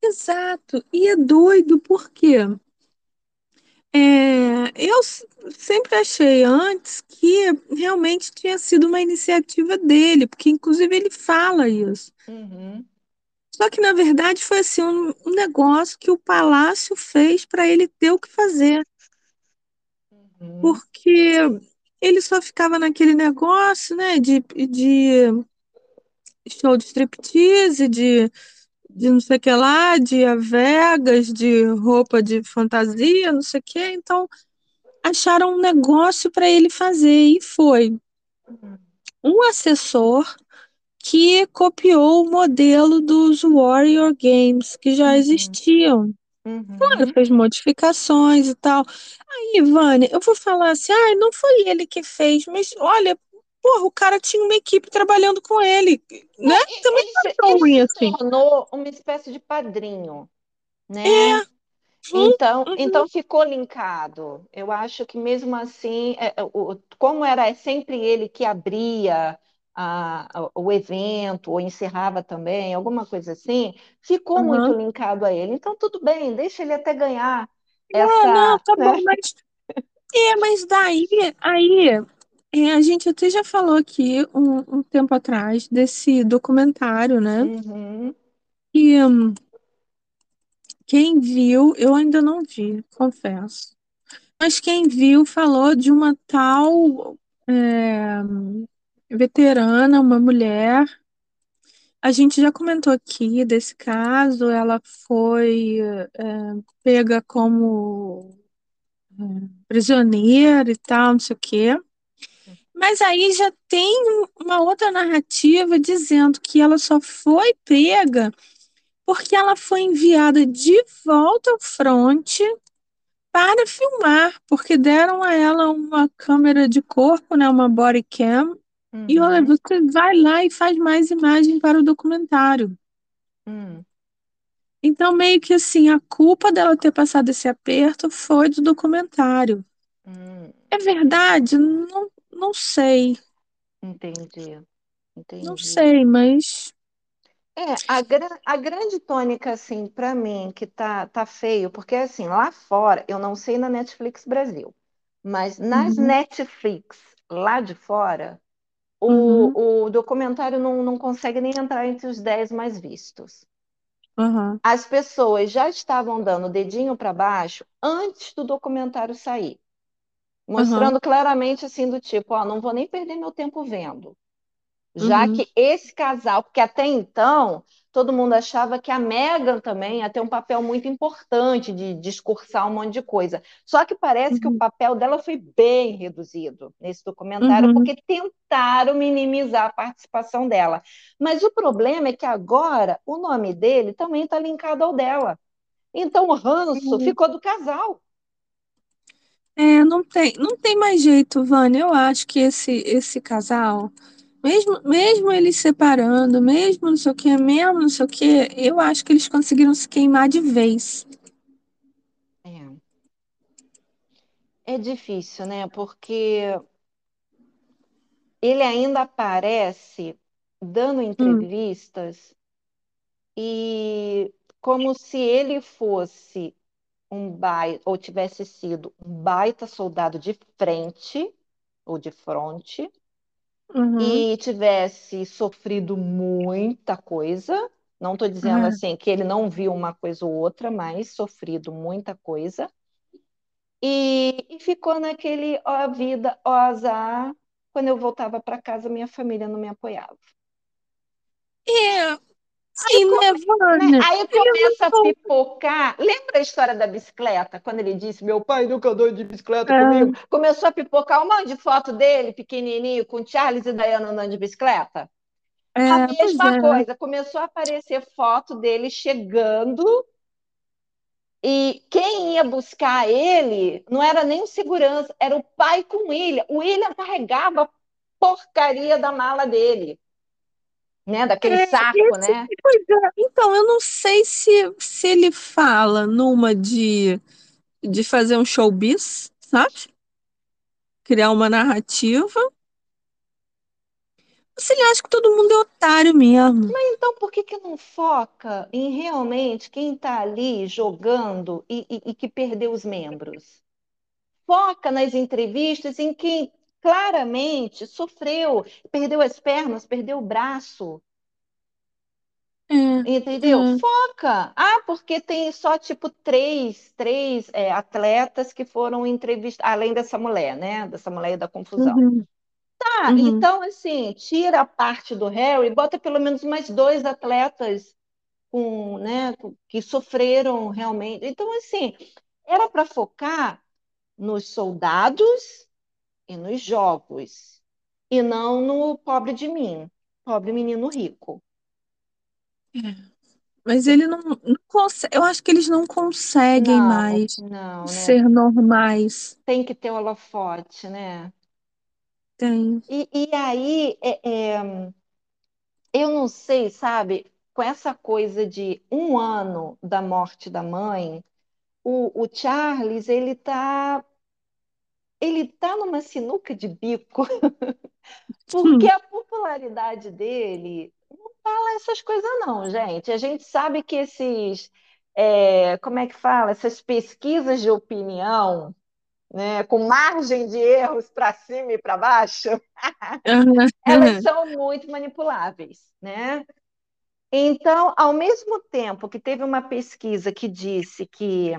S1: exato. E é doido porque é, eu sempre achei antes que realmente tinha sido uma iniciativa dele, porque inclusive ele fala isso.
S2: Uhum,
S1: Só que na verdade foi assim um, um negócio que o Palácio fez para ele ter o que fazer,
S2: uhum,
S1: porque ele só ficava naquele negócio, né, de, de show de striptease, de de não sei o que lá, de Vegas, de roupa de fantasia, não sei o que. Então, acharam um negócio para ele fazer e foi. Um assessor que copiou o modelo dos Warrior Games que já
S2: uhum.
S1: Claro, fez modificações e tal. Aí, Vânia, eu vou falar assim, ah, não foi ele que fez, mas olha, porra, o cara tinha uma equipe trabalhando com ele, né? Também
S2: Ele
S1: é
S2: se,
S1: tão
S2: ele
S1: ruim assim.
S2: tornou uma espécie de padrinho, né?
S1: É, hum,
S2: Então,
S1: uhum,
S2: então ficou linkado. Eu acho que mesmo assim, é, é, o- como era sempre ele que abria a- a- o evento ou encerrava também, alguma coisa assim, ficou muito
S1: uhum.
S2: linkado a ele. Então, tudo bem, deixa ele até ganhar
S1: Não, não,
S2: essa,
S1: tá
S2: né?
S1: bom, mas é, mas daí, aí, é, a gente até já falou aqui um, um tempo atrás desse documentário, né?
S2: Uhum,
S1: E hum, quem viu, eu ainda não vi, confesso. Mas quem viu falou de uma tal é, veterana, uma mulher. A gente já comentou aqui desse caso, ela foi é, pega como prisioneira e tal, não sei o quê. Mas aí já tem uma outra narrativa dizendo que ela só foi pega porque ela foi enviada de volta ao fronte para filmar, porque deram a ela uma câmera de corpo, né, uma body cam, e olha,
S2: uhum,
S1: você vai lá e faz mais imagem para o documentário.
S2: uhum,
S1: Então, meio que assim, a culpa dela ter passado esse aperto foi do documentário.
S2: uhum.
S1: É verdade? Não, não sei.
S2: Entendi,
S1: Não
S2: entendi.
S1: sei, mas.
S2: É, a, gra- a grande tônica, assim, para mim, que tá, tá feio, porque, assim, lá fora, eu não sei na Netflix Brasil, mas nas
S1: Uhum,
S2: Netflix lá de fora,
S1: Uhum,
S2: o, o documentário não, não consegue nem entrar entre os 10 mais vistos.
S1: uhum,
S2: As pessoas já estavam dando o dedinho para baixo antes do documentário sair,
S1: uhum,
S2: mostrando claramente assim do tipo, ó, não vou nem perder meu tempo vendo já
S1: uhum,
S2: que esse casal, porque até então todo mundo achava que a Meghan também ia ter um papel muito importante de discursar um monte de coisa. Só que parece que o
S1: uhum,
S2: papel dela foi bem reduzido nesse documentário,
S1: uhum.
S2: porque tentaram minimizar a participação dela. Mas o problema é que agora o nome dele também está linkado ao dela. Então o ranço ficou do casal.
S1: É, não tem, não tem mais jeito, Vânia. Eu acho que esse, esse casal, mesmo, mesmo eles separando, mesmo não sei o que, mesmo não sei o que, eu acho que eles conseguiram se queimar de vez.
S2: É, é difícil, né? Porque ele ainda aparece dando
S1: Hum,
S2: entrevistas e como se ele fosse um baita, ou tivesse sido um baita soldado de frente ou de fronte
S1: uhum,
S2: e tivesse sofrido muita coisa. Não estou dizendo
S1: é.
S2: assim que ele não viu uma coisa ou outra, mas sofrido muita coisa. E, e ficou naquele ó a vida, ó azar. Quando eu voltava para casa, minha família não me apoiava.
S1: É, sim, né,
S2: come- né? Aí começa a pipocar. Lembra a história da bicicleta? Quando ele disse: Meu pai nunca andou de bicicleta comigo.
S1: É,
S2: Começou a pipocar um monte de foto dele, pequenininho, com Charles e Diana andando de bicicleta. A
S1: é, pois
S2: mesma
S1: é.
S2: coisa. Começou a aparecer foto dele chegando. E quem ia buscar ele não era nem o segurança, era o pai com o William. O William carregava a porcaria da mala dele, né? Daquele
S1: É,
S2: saco,
S1: esse,
S2: né?
S1: pois é. Então, eu não sei se, se ele fala numa de, de fazer um showbiz, sabe? Criar uma narrativa. Ou se ele acha que todo mundo é otário mesmo.
S2: Então, por que que não foca em realmente quem está ali jogando e, e- e que perdeu os membros? Foca nas entrevistas em quem claramente sofreu, perdeu as pernas, perdeu o braço,
S1: É,
S2: entendeu?
S1: é.
S2: Foca. Ah, porque tem só tipo três, três é, atletas que foram entrevistados, além dessa mulher, né? Dessa mulher da confusão.
S1: Uhum,
S2: Tá,
S1: uhum.
S2: então assim, tira a parte do Harry, bota pelo menos mais dois atletas com, né, que sofreram realmente. Então, assim, era para focar nos soldados e nos jogos, e não no pobre de mim, pobre menino rico.
S1: Mas ele não, não consegue. Eu acho que eles não conseguem
S2: Não,
S1: mais
S2: não, né?
S1: ser normais.
S2: Tem que ter holofote, né?
S1: Tem.
S2: E, e aí, é, é, eu não sei, sabe, com essa coisa de um ano da morte da mãe, o, o Charles, ele tá, ele tá numa sinuca de bico Porque a popularidade dele não fala essas coisas, não, gente. A gente sabe que esses, é, como é que fala? Essas pesquisas de opinião, né, com margem de erros para cima e para baixo, elas são muito manipuláveis, né? Então, ao mesmo tempo que teve uma pesquisa que disse que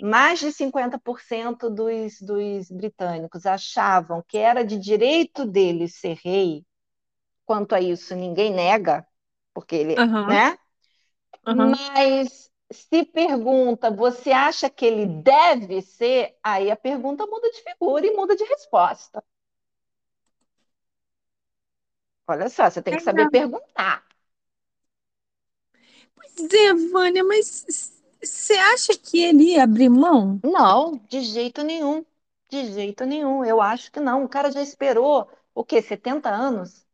S2: mais de 50% dos, dos britânicos achavam que era de direito dele ser rei, quanto a isso ninguém nega, porque ele,
S1: aham,
S2: né?
S1: aham.
S2: Mas se pergunta, você acha que ele deve ser? Aí a pergunta muda de figura e muda de resposta. Olha só, você tem que saber perguntar.
S1: Pois é, Vânia, mas você acha que ele ia abrir mão?
S2: Não, de jeito nenhum. De jeito nenhum. Eu acho que não. O cara já esperou o quê? 70 anos?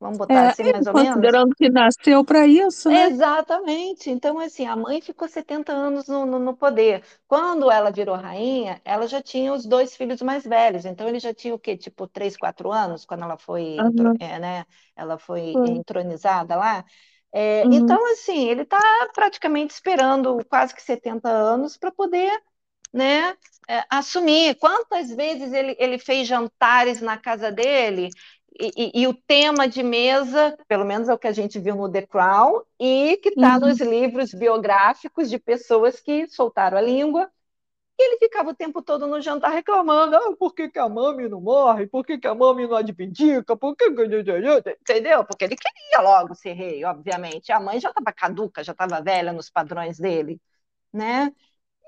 S2: Vamos botar
S1: É,
S2: assim, mais ou menos?
S1: considerando que nasceu para isso, né?
S2: Exatamente. Então, assim, a mãe ficou 70 anos no, no- no poder. Quando ela virou rainha, ela já tinha os dois filhos mais velhos. Então, ele já tinha o quê? Tipo, 3, 4 anos, quando ela foi,
S1: Aham,
S2: é, né? Ela foi
S1: foi.
S2: entronizada lá. É,
S1: Uhum.
S2: então, assim, ele está praticamente esperando quase que 70 anos para poder, né, é, assumir. Quantas vezes ele, ele fez jantares na casa dele? e, e, o tema de mesa, pelo menos é o que a gente viu no The Crown, e que está uhum. nos livros biográficos de pessoas que soltaram a língua. E ele ficava o tempo todo no jantar reclamando: ah, por que, que a mami não morre? Por que, que a mami não advindica? Por que... Entendeu? Porque ele queria logo ser rei, obviamente. A mãe já estava caduca, já estava velha nos padrões dele, né?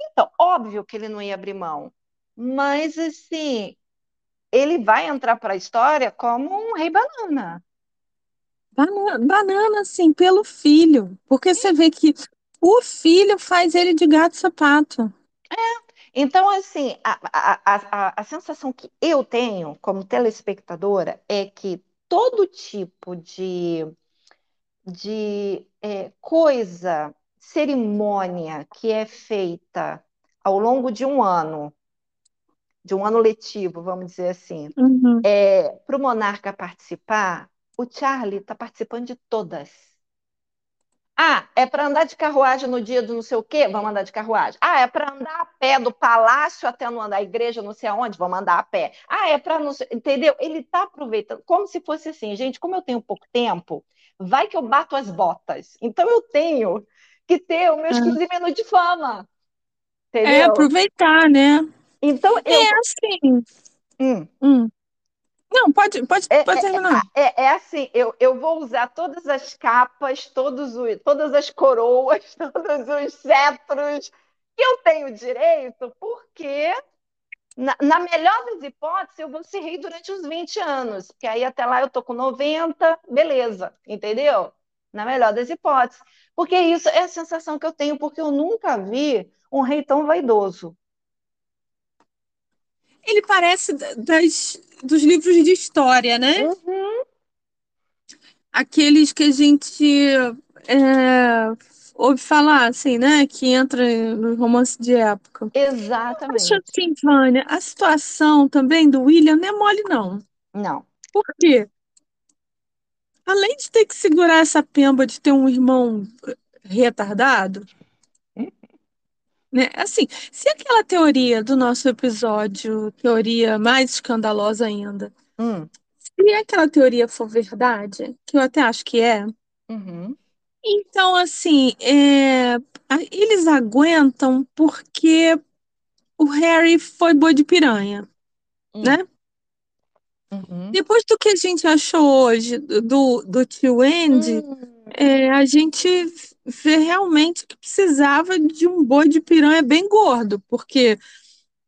S2: Então, óbvio que ele não ia abrir mão. Mas, assim, ele vai entrar para a história como um rei banana.
S1: Banana, banana, sim, pelo filho. Porque você vê que o filho faz ele de gato sapato.
S2: É. Então, assim, a, a, a, a sensação que eu tenho como telespectadora é que todo tipo de, de é, coisa, cerimônia que é feita ao longo de um ano de um ano letivo, vamos dizer assim, uhum. é, para o monarca participar, o Charlie está participando de todas. Ah, é para andar de carruagem no dia do não sei o quê? Vamos andar de carruagem. Ah, é para andar a pé do palácio até no, a igreja, não sei aonde? Vamos andar a pé. Ah, é para não Entendeu? Ele está aproveitando, como se fosse assim, gente, como eu tenho pouco tempo, vai que eu bato as botas. Então eu tenho que ter os meus 15 minutos de fama.
S1: É, entendeu? É, aproveitar, né?
S2: Então,
S1: eu... É assim. Hum. Hum. Não, pode, pode, é, pode é, terminar.
S2: É, é, é, assim, eu, eu vou usar todas as capas, todos os, todas as coroas, todos os cetros que eu tenho direito, porque, na, na, melhor das hipóteses, eu vou ser rei durante uns 20 anos, porque aí até lá eu tô com 90, beleza, entendeu? Na melhor das hipóteses. Porque isso é a sensação que eu tenho, porque eu nunca vi um rei tão vaidoso.
S1: Ele parece das, dos livros de história, né?
S2: Uhum.
S1: Aqueles que a gente é, ouve falar, assim, né? Que entra no romance de época.
S2: Exatamente.
S1: Eu acho assim, Vânia, a situação também do William não é mole, não.
S2: Não.
S1: Por quê? Além de ter que segurar essa pemba de ter um irmão retardado, né? Assim, se aquela teoria do nosso episódio, teoria mais escandalosa ainda,
S2: hum.
S1: se aquela teoria for verdade, que eu até acho que é,
S2: uhum.
S1: então, assim, é, eles aguentam porque o Harry foi boi de piranha, hum. né?
S2: Uhum.
S1: Depois do que a gente achou hoje do, do tio Andy, hum. é, a gente vê realmente que precisava de um boi de piranha bem gordo, porque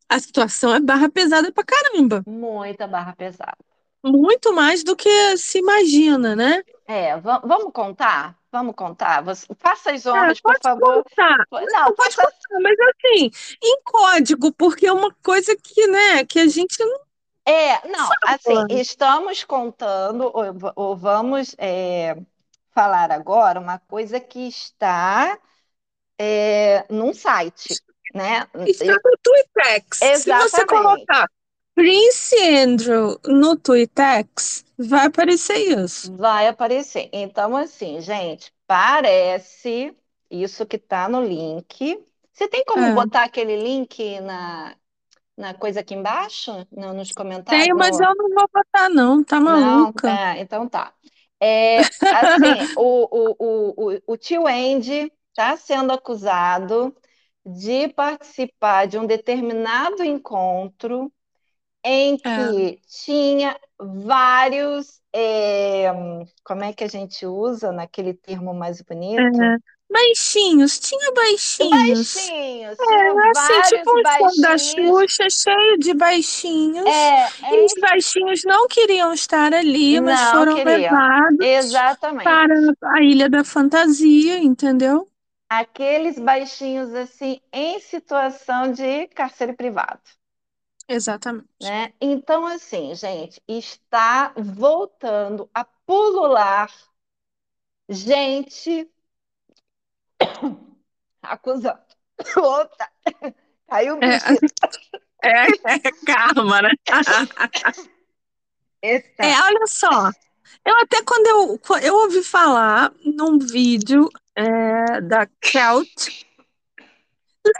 S1: a situação é barra pesada pra caramba.
S2: Muita barra pesada.
S1: Muito mais do que se imagina, né?
S2: É, vamos contar? Vamos contar? Você, faça as honras, é, por favor.
S1: Contar. Não, pode faça... contar, mas assim, em código, porque é uma coisa que, né, que a gente não.
S2: É, não, assim, estamos contando, ou, ou vamos é, falar agora uma coisa que está é, num site, né?
S1: Está no Twitex.
S2: Exatamente. Se
S1: você colocar Prince Andrew no Twitex, vai aparecer isso.
S2: Vai aparecer. Então, assim, gente, parece isso que está no link. Você tem como é. botar aquele link na, na coisa aqui embaixo? No, nos comentários?
S1: Tenho, mas eu não vou botar, não. Tá maluca?
S2: Não, é, então tá. É, assim, o, o, o, o tio Andy está sendo acusado de participar de um determinado encontro em que é. tinha vários. É, como é que a gente usa naquele termo mais bonito?
S1: É. Baixinhos, tinha baixinhos.
S2: Baixinhos, é,
S1: assim, tipo um
S2: baixinhos.
S1: da Xuxa, cheio de baixinhos.
S2: É,
S1: é e os baixinhos não queriam estar ali, mas
S2: não
S1: foram
S2: queriam.
S1: levados
S2: Exatamente.
S1: para a Ilha da Fantasia, entendeu?
S2: Aqueles baixinhos, assim, em situação de cárcere privado.
S1: Exatamente.
S2: Né? Então, assim, gente, está voltando a pulular gente acusando. Outra. Caiu o bicho.
S1: É, é, é karma, né?
S2: Eita.
S1: É, olha só. Eu até quando eu, eu ouvi falar num vídeo é, da Kelt,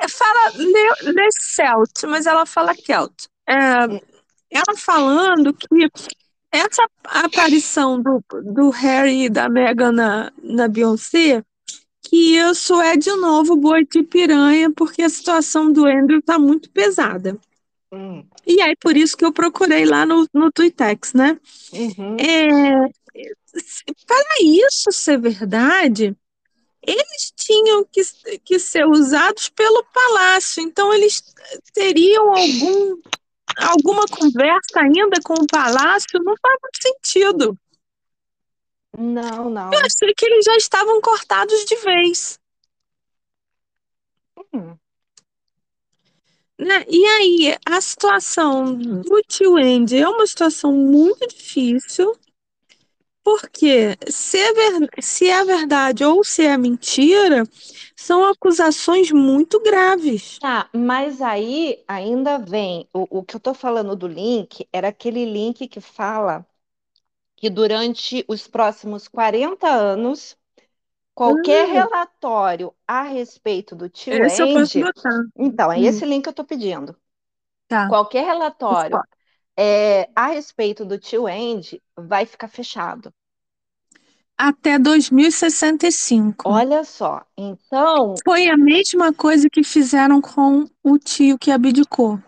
S1: fala Le, Le Celt, mas ela fala Kelt. É, ela falando que essa aparição do, do Harry e da Meghan na, na Beyoncé, que isso é de novo boi de piranha, porque a situação do Andrew tá muito pesada.
S2: Hum.
S1: E aí, por isso que eu procurei lá no, no Twitex, né?
S2: Uhum.
S1: É, para isso ser verdade, eles tinham que, que ser usados pelo palácio, então eles teriam algum, alguma conversa ainda com o palácio, não faz muito sentido.
S2: Não, não.
S1: Eu achei que eles já estavam cortados de vez.
S2: Hum.
S1: Né? E aí, a situação do tio Andy é uma situação muito difícil, porque se é, ver... se é verdade ou se é mentira, são acusações muito graves.
S2: Tá, mas aí ainda vem, o, o que eu tô falando do link era aquele link que fala que durante os próximos 40 anos, qualquer
S1: Hum.
S2: relatório a respeito do tio
S1: Esse
S2: Andy,
S1: botar.
S2: então, é
S1: Hum.
S2: esse link que eu tô pedindo.
S1: Tá.
S2: Qualquer relatório é, a respeito do tio Andy vai ficar fechado.
S1: Até 2065.
S2: Olha só, então,
S1: Foi a mesma coisa que fizeram com o tio que abdicou.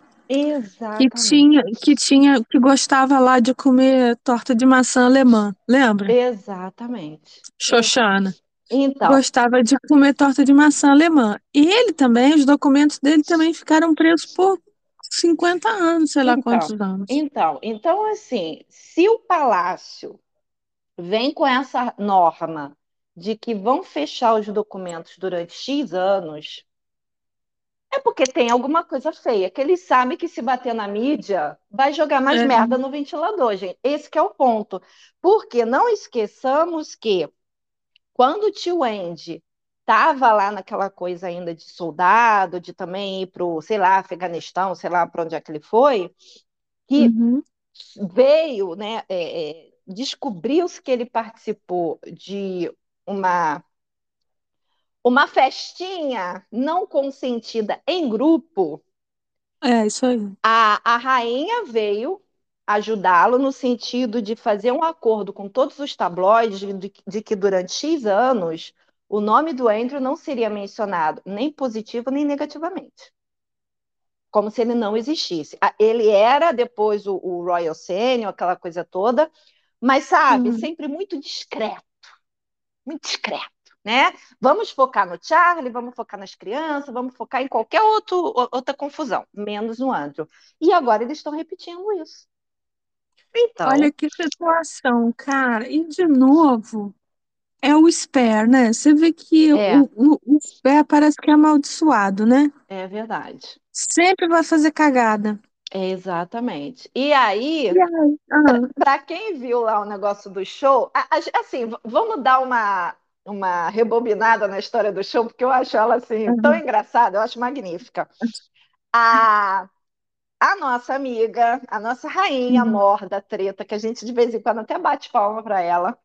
S1: Que
S2: exatamente.
S1: tinha, que tinha, que gostava lá de comer torta de maçã alemã, lembra?
S2: Exatamente.
S1: Xoxana.
S2: Então,
S1: Gostava de comer torta de maçã alemã. E ele também, os documentos dele também ficaram presos por 50 anos, sei lá
S2: Então,
S1: quantos anos.
S2: então, então, assim, se o palácio vem com essa norma de que vão fechar os documentos durante X anos, é porque tem alguma coisa feia, que eles sabem que se bater na mídia, vai jogar mais
S1: É.
S2: merda no ventilador, gente. Esse que é o ponto. Porque não esqueçamos que quando o tio Andy estava lá naquela coisa ainda de soldado, de também ir pro, sei lá, Afeganistão, sei lá para onde é que ele foi, que
S1: Uhum.
S2: veio, né, é, é, descobriu-se que ele participou de uma uma festinha não consentida em grupo.
S1: É, isso aí.
S2: A, a rainha veio ajudá-lo no sentido de fazer um acordo com todos os tabloides de, de que durante X anos o nome do Andrew não seria mencionado nem positivo nem negativamente. Como se ele não existisse. Ele era depois o, o Royal Senior, aquela coisa toda, mas sabe,
S1: Uhum.
S2: sempre muito discreto. Muito discreto, né? Vamos focar no Charlie, vamos focar nas crianças, vamos focar em qualquer outro, outra confusão, menos no Andrew. E agora eles estão repetindo isso. Então,
S1: Olha que situação, cara. E de novo, é o Spare, né? Você vê que
S2: É.
S1: o, o, o parece que é amaldiçoado, né?
S2: é verdade.
S1: Sempre vai fazer cagada.
S2: É exatamente. E aí?
S1: Ah,
S2: para quem viu lá o negócio do show, assim, vamos dar uma, uma rebobinada na história do show, porque eu acho ela assim tão
S1: Uhum.
S2: engraçada, eu acho magnífica. A, a nossa amiga, a nossa rainha
S1: Uhum.
S2: mor da treta, que a gente de vez em quando até bate palma para ela,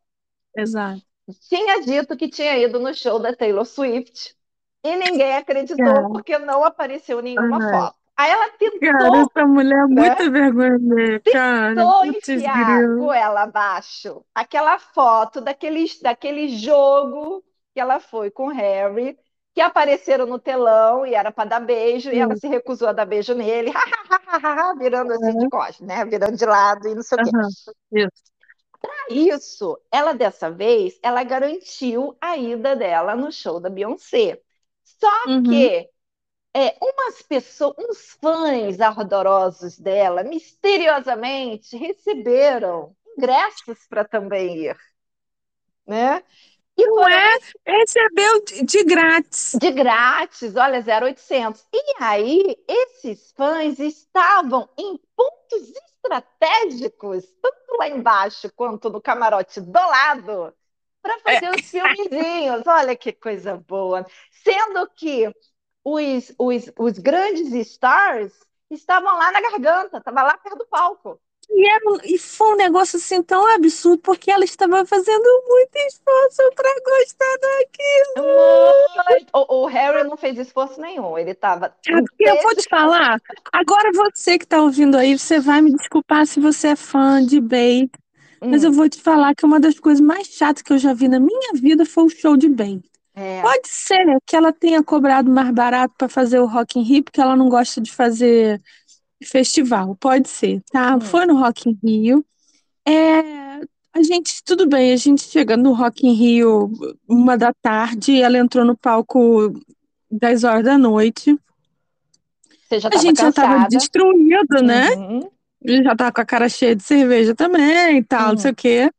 S1: exato.
S2: tinha dito que tinha ido no show da Taylor Swift e ninguém acreditou
S1: Cara.
S2: porque não apareceu nenhuma
S1: Ai.
S2: foto. Aí ela
S1: Cara,
S2: tentou
S1: essa mulher é
S2: né?
S1: muita vergonha, né, cara?
S2: tentou
S1: Putz,
S2: enfiar
S1: grilo.
S2: goela abaixo aquela foto daquele, daquele jogo que ela foi com o Harry, que apareceram no telão e era para dar beijo, e ela
S1: Sim.
S2: se recusou a dar beijo nele, virando assim de costas, né? Virando de lado e não sei o quê.
S1: Isso.
S2: Isso, ela dessa vez, ela garantiu a ida dela no show da Beyoncé. Só
S1: Uhum.
S2: que é, umas pessoas, uns fãs ardorosos dela, misteriosamente receberam ingressos para também ir, né? E
S1: Não
S2: foram
S1: é? Recebeu de, grátis.
S2: de grátis, olha, 0800. E aí, esses fãs estavam em pontos estratégicos, tanto lá embaixo quanto no camarote do lado, para fazer os filmezinhos. Olha que coisa boa. Sendo que os, os, os grandes stars estavam lá na garganta, estavam lá perto do palco.
S1: E, era, e foi um negócio assim tão absurdo, porque ela estava fazendo muito esforço para gostar daquilo.
S2: O, o Harry não fez esforço nenhum, ele estava.
S1: Porque eu vou te falar, agora você que está ouvindo aí, você vai me desculpar se você é fã de Mas
S2: Hum.
S1: eu vou te falar que uma das coisas mais chatas que eu já vi na minha vida foi o show de Ben.
S2: É.
S1: Pode ser que ela tenha cobrado mais barato para fazer o Rock in Rio, porque ela não gosta de fazer festival. Pode ser, tá?
S2: Hum.
S1: Foi no Rock in Rio. É, a gente, tudo bem, a gente chega no Rock in Rio uma da tarde, ela entrou no palco 10 horas da noite.
S2: Você já
S1: A gente já estava
S2: cansada.
S1: destruído, né?
S2: Uhum.
S1: Ele já tava com a cara cheia de cerveja também e tal,
S2: Hum.
S1: não sei o quê.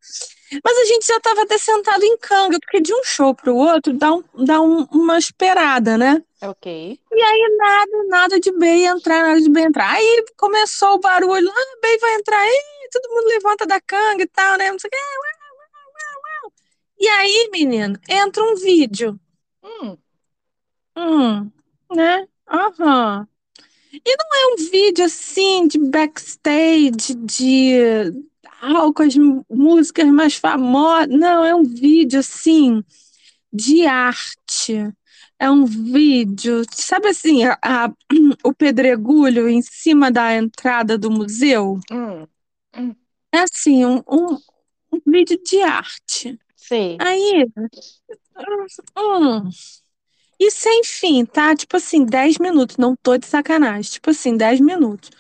S1: Mas a gente já tava até sentado em canga, porque de um show pro outro dá, um, dá um- uma esperada, né?
S2: Ok.
S1: E aí nada, nada de Bey entrar, nada de Bey entrar. Aí começou o barulho, ah, Bey vai entrar aí, todo mundo levanta da canga e tal, né? Não sei o uau. E aí, menino, entra um vídeo.
S2: Hum.
S1: Hum, né? Aham. E não é um vídeo assim de backstage, de ah, com as músicas mais famosas. Não, é um vídeo assim de arte. É um vídeo, sabe assim, a- a- o pedregulho em cima da entrada do museu?
S2: Hum.
S1: É assim, um, um, um vídeo de arte.
S2: Sei.
S1: Aí, hum, e sem fim, tá? Tipo assim, 10 minutos, não tô de sacanagem. Tipo assim, 10 minutos.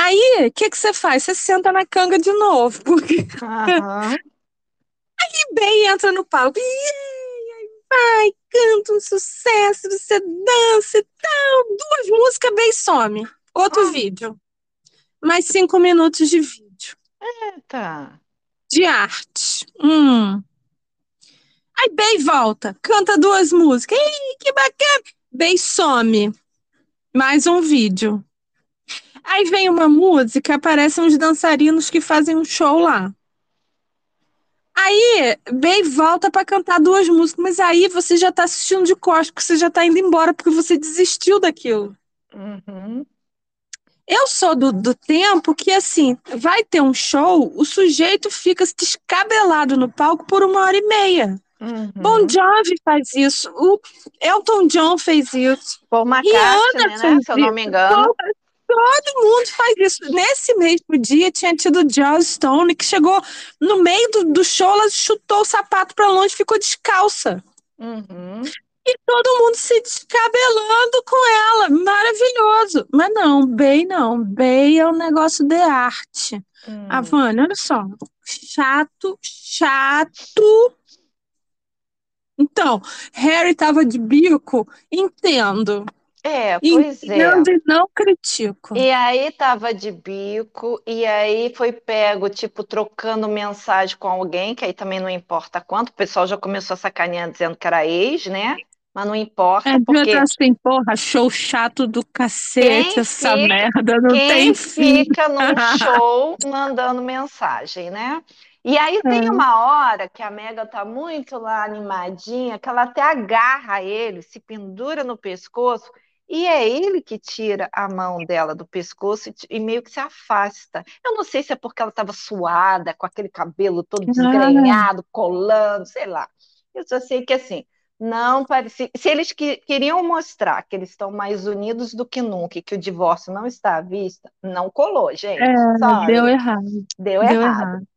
S1: Aí, o que que você faz? Você senta na canga de novo, porque
S2: Aham.
S1: bem entra no palco. Aí vai, canta um sucesso, você dança e tal. Duas músicas, bem some. Outro
S2: Ah.
S1: vídeo. Mais cinco minutos de vídeo.
S2: Eita.
S1: De arte. Hum. Aí Bey volta, canta duas músicas. Ih, que bacana! Bey some. Mais um vídeo. Aí vem uma música, aparecem uns dançarinos que fazem um show lá. Aí, Bey volta pra cantar duas músicas, mas aí você já tá assistindo de costas, porque você já tá indo embora, porque você desistiu daquilo.
S2: Uhum.
S1: Eu sou do, do tempo que, assim, vai ter um show, o sujeito fica descabelado no palco por uma hora e meia.
S2: Uhum.
S1: Bon Jovi faz isso, o Elton John fez isso,
S2: Paul McCartney, né? Se eu não me engano.
S1: Todo mundo faz isso. Nesse mesmo dia tinha tido Joss Stone, que chegou no meio do, do show, ela chutou o sapato pra longe ficou descalça.
S2: Uhum.
S1: E todo mundo se descabelando com ela. Maravilhoso. Mas não, Bey não. Bey é um negócio de arte.
S2: Hum.
S1: A Vânia, olha só. Chato, chato. Então, Harry tava de bico, entendo.
S2: É, pois é.
S1: E não critico.
S2: E aí tava de bico, e aí foi pego, tipo, trocando mensagem com alguém, que aí também não importa quanto, o pessoal já começou a sacanear dizendo que era ex, né? Mas não importa,
S1: É,
S2: porque
S1: estar assim, porra, show chato do cacete,
S2: Quem
S1: essa
S2: fica-
S1: merda, não
S2: quem
S1: tem fim.
S2: fica num show mandando mensagem, né? E aí tem
S1: É.
S2: uma hora que a Mega tá muito lá animadinha, que ela até agarra ele, se pendura no pescoço, e é ele que tira a mão dela do pescoço e, meio que se afasta. Eu não sei se é porque ela estava suada, com aquele cabelo todo
S1: Ah.
S2: desgrenhado, colando, sei lá. Eu só sei que assim, não parecia. Se eles que- queriam mostrar que eles estão mais unidos do que nunca e que o divórcio não está à vista, não colou, gente.
S1: É,
S2: Sorry.
S1: deu errado.
S2: Deu
S1: Deu
S2: errado.
S1: errado.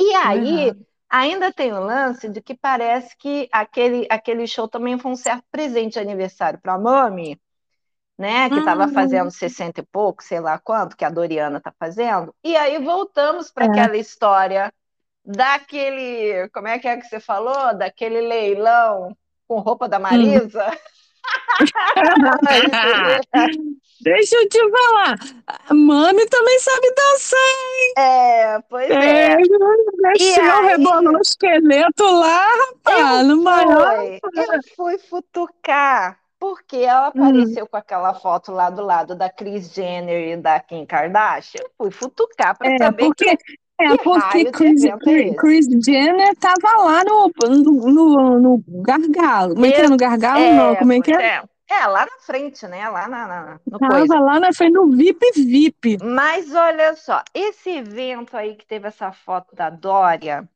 S2: E aí,
S1: errado.
S2: ainda tem o lance de que parece que aquele, aquele show também foi um certo presente de aniversário para a Mami, né? Que estava
S1: Hum.
S2: fazendo 60 e pouco, sei lá quanto, que a Doriana está fazendo. E aí voltamos para
S1: É.
S2: aquela história daquele. Como é que é que você falou? Daquele leilão com roupa
S1: Hum.
S2: da Marisa.
S1: Deixa eu te falar. A Mami também sabe dançar.
S2: É, pois
S1: É,
S2: é.
S1: mexeu, rebolou o esqueleto lá, rapaz, no maior.
S2: Eu fui futucar, porque ela
S1: Hum.
S2: apareceu com aquela foto lá do lado da Kris Jenner e da Kim Kardashian. Eu fui futucar para
S1: É,
S2: saber
S1: porque, é,
S2: que
S1: porque Chris,
S2: é?
S1: Chris Jenner tava lá no, no, no, no gargalo. Como é que é? No gargalo? não, como é que
S2: pois
S1: é?
S2: É, lá na frente, né? Lá na, na-
S1: Tava
S2: coisa.
S1: lá na frente no VIP VIP.
S2: Mas olha só, esse evento aí que teve essa foto da Dória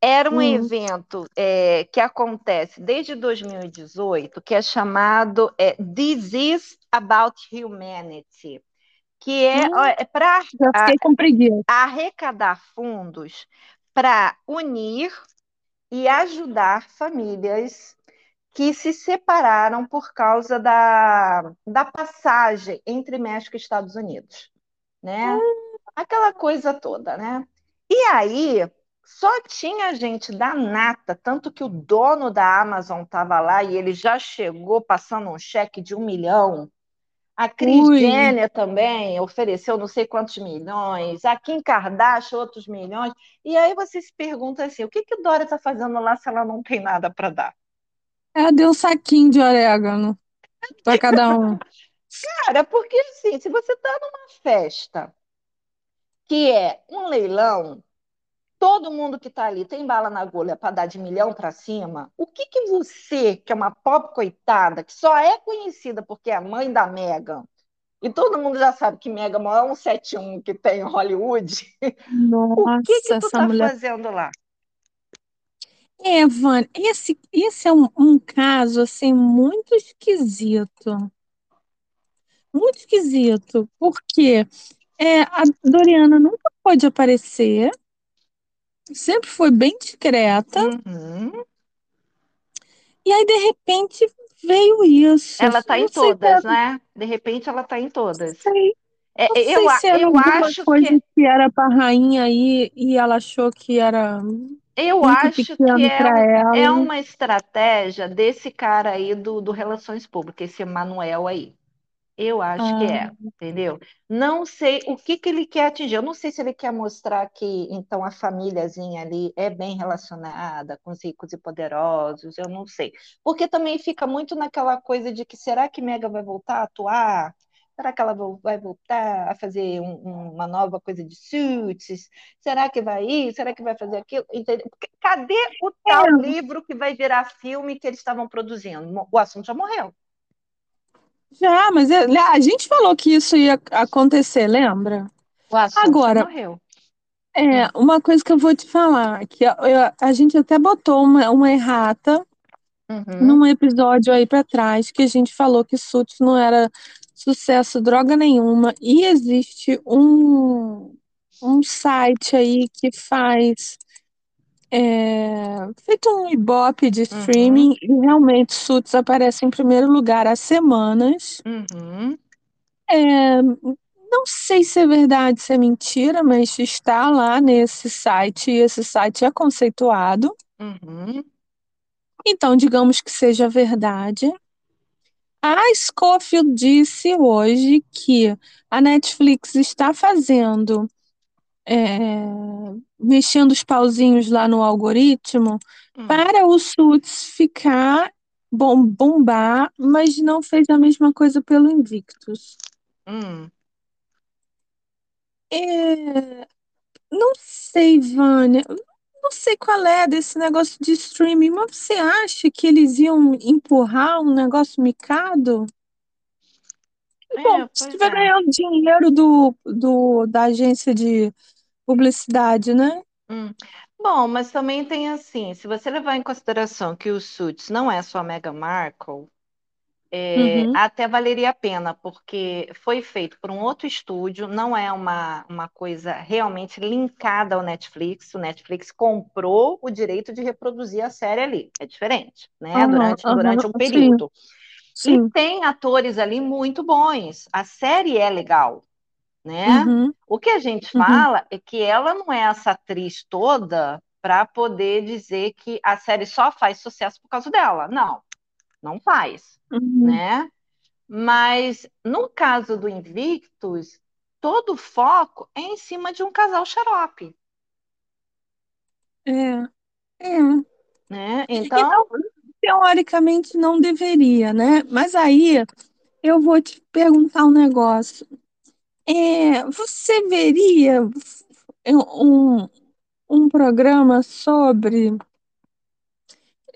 S2: era um
S1: Hum.
S2: evento é, que acontece desde 2018, que é chamado é, Disease About Humanity, que é,
S1: Hum.
S2: é para arrecadar fundos para unir e ajudar famílias que se separaram por causa da, da passagem entre México e Estados Unidos, né? Aquela coisa toda, né? E aí só tinha gente da nata, tanto que o dono da Amazon estava lá e ele já chegou passando um cheque de um milhão. A Cris
S1: Ui.
S2: Jenner também ofereceu não sei quantos milhões, a Kim Kardashian outros milhões. E aí você se pergunta assim, o que que Dora está fazendo lá se ela não tem nada para dar?
S1: Ela deu um saquinho de orégano para cada um.
S2: Cara, porque assim, se você está numa festa que é um leilão, todo mundo que está ali tem bala na agulha para dar de milhão para cima, o que que você, que é uma pobre coitada, que só é conhecida porque é a mãe da Megan, e todo mundo já sabe que Megan é maior 171 que tem em Hollywood,
S1: Nossa,
S2: o que que tu
S1: essa
S2: tá
S1: mulher.
S2: fazendo lá?
S1: É, Vânia, esse, esse é um, um caso assim muito esquisito. Muito esquisito, porque é, a Doriana nunca pôde aparecer, sempre foi bem discreta,
S2: Uhum.
S1: e aí de repente veio isso.
S2: Ela tá
S1: Não
S2: em todas,
S1: era,
S2: né? De repente ela tá em todas.
S1: sei,
S2: É,
S1: não
S2: eu,
S1: sei
S2: a-
S1: se era
S2: eu acho
S1: coisa
S2: que
S1: que era para rainha aí e ela achou que era
S2: eu acho que é, é uma estratégia desse cara aí do, do Relações Públicas, esse Manuel aí. Eu acho que é,
S1: Ah,
S2: entendeu? Não sei o que que ele quer atingir. Eu não sei se ele quer mostrar que então a famíliazinha ali é bem relacionada com os ricos e poderosos. Eu não sei, porque também fica muito naquela coisa de que será que Mega vai voltar a atuar? Será que ela vai voltar a fazer um- um- uma nova coisa de suits? Será que vai ir? Será que vai fazer aquilo? Entendeu? Cadê o tal
S1: é,
S2: livro que vai virar filme que eles estavam produzindo? O assunto já morreu.
S1: Já, mas é- a gente falou que isso ia acontecer, lembra?
S2: O
S1: Agora,
S2: morreu.
S1: é,
S2: Hum.
S1: uma coisa que eu vou te falar, que a, eu- a gente até botou uma, uma errata
S2: Uhum,
S1: num episódio aí pra trás, que a gente falou que Suits não era sucesso droga nenhuma, e existe um, um site aí que faz é, feito um ibope de
S2: uhum,
S1: streaming, e realmente Suits aparece em primeiro lugar há semanas.
S2: uhum,
S1: É, não sei se é verdade, se é mentira, mas está lá nesse site, e esse site é conceituado.
S2: uhum,
S1: Então, digamos que seja verdade. A Scofield disse hoje que a Netflix está fazendo, é, mexendo os pauzinhos lá no algoritmo
S2: hum,
S1: para o Suits ficar bom, bombar, mas não fez a mesma coisa pelo Invictus.
S2: hum.
S1: É, não sei, Vânia, não sei qual é desse negócio de streaming, mas você acha que eles iam empurrar um negócio micado? Bom,
S2: É,
S1: se
S2: pois
S1: estiver
S2: é.
S1: ganhando dinheiro do, do, da agência de publicidade, né?
S2: Hum. Bom, mas também tem assim, se você levar em consideração que o Suits não é só Meghan Markle, é,
S1: Uhum,
S2: até valeria a pena, porque foi feito por um outro estúdio, não é uma, uma coisa realmente linkada ao Netflix. O Netflix comprou o direito de reproduzir a série ali. É diferente, né?
S1: aham,
S2: Durante,
S1: aham,
S2: durante um
S1: sim,
S2: período. E
S1: sim,
S2: tem atores ali muito bons. A série é legal. Né?
S1: uhum,
S2: O que a gente
S1: uhum,
S2: fala é que ela não é essa atriz toda para poder dizer que a série só faz sucesso por causa dela. Não, não faz,
S1: uhum,
S2: né? Mas no caso do Invictus, todo o foco é em cima de um casal xarope,
S1: é, é.
S2: né? Então,
S1: não, teoricamente não deveria, né? Mas aí eu vou te perguntar um negócio. É, você veria um, um programa sobre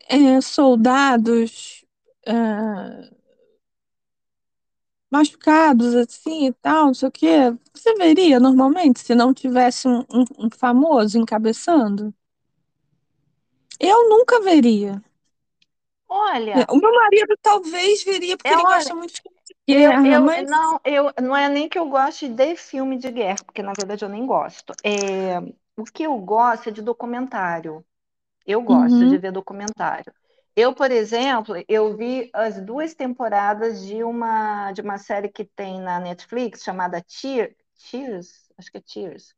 S1: é, soldados é, machucados assim e tal, não sei o quê? Você veria normalmente se não tivesse um, um- um famoso encabeçando? Eu nunca veria.
S2: olha,
S1: O meu marido talvez veria porque
S2: é,
S1: ele
S2: olha,
S1: gosta muito de
S2: eu,
S1: guerra,
S2: eu
S1: mas
S2: não, eu não é nem que eu goste de filme de guerra, porque na verdade eu nem gosto. É, o que eu gosto é de documentário. Eu gosto de
S1: Uhum,
S2: ver documentário. Eu, por exemplo, eu vi as duas temporadas de uma de uma série que tem na Netflix chamada Cheer, Cheers, acho que é Cheers,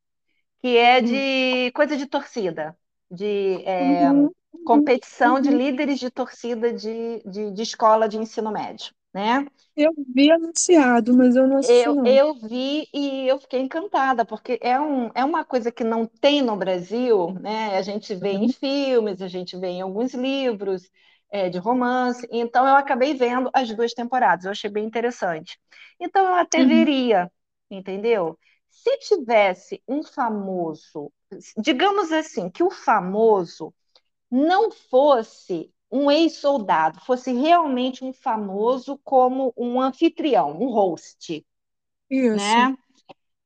S2: que é de coisa de torcida, de é,
S1: uhum, uhum,
S2: competição de
S1: uhum.
S2: líderes de torcida de, de, de escola de ensino médio, né?
S1: Eu vi anunciado, mas eu não assisti,
S2: Eu,
S1: não.
S2: eu vi e eu fiquei encantada, porque é, um, é uma coisa que não tem no Brasil, né? A gente vê em
S1: Uhum,
S2: filmes, a gente vê em alguns livros é, de romance, então eu acabei vendo as duas temporadas, eu achei bem interessante. Então eu até
S1: uhum.
S2: veria, entendeu? Se tivesse um famoso, digamos assim, que o famoso não fosse um ex-soldado, fosse realmente um famoso como um anfitrião, um host
S1: Isso,
S2: né?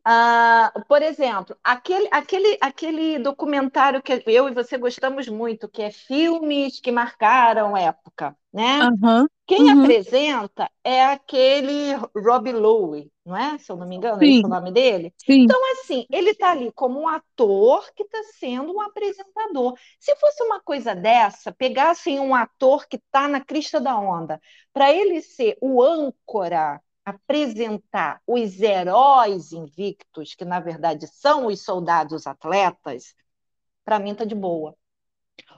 S2: Ah, por exemplo, aquele, aquele, aquele documentário que eu e você gostamos muito, que é filmes que marcaram época, né?
S1: aham,
S2: Quem
S1: uhum,
S2: apresenta é aquele Rob Lowe, não é? Se eu não me engano, é esse o
S1: sim,
S2: nome dele.
S1: sim.
S2: Então, assim, ele está ali como um ator que está sendo um apresentador. Se fosse uma coisa dessa, pegassem um ator que está na crista da onda, para ele ser o âncora, apresentar os heróis invictos, que na verdade são os soldados atletas, para mim tá de boa.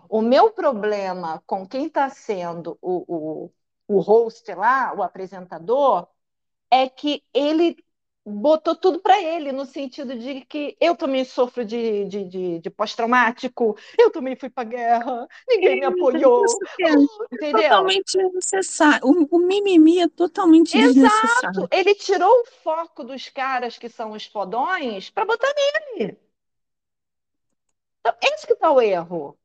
S2: O meu problema com quem está sendo o, o, o host lá, o apresentador, é que ele botou tudo para ele, no sentido de que eu também sofro de, de, de, de pós-traumático, eu também fui para guerra, ninguém me apoiou,
S1: é, totalmente desnecessário. O, o mimimi é totalmente
S2: Exato!
S1: desnecessário.
S2: Ele tirou o foco dos caras que são os fodões para botar nele. Então, esse que tá o erro.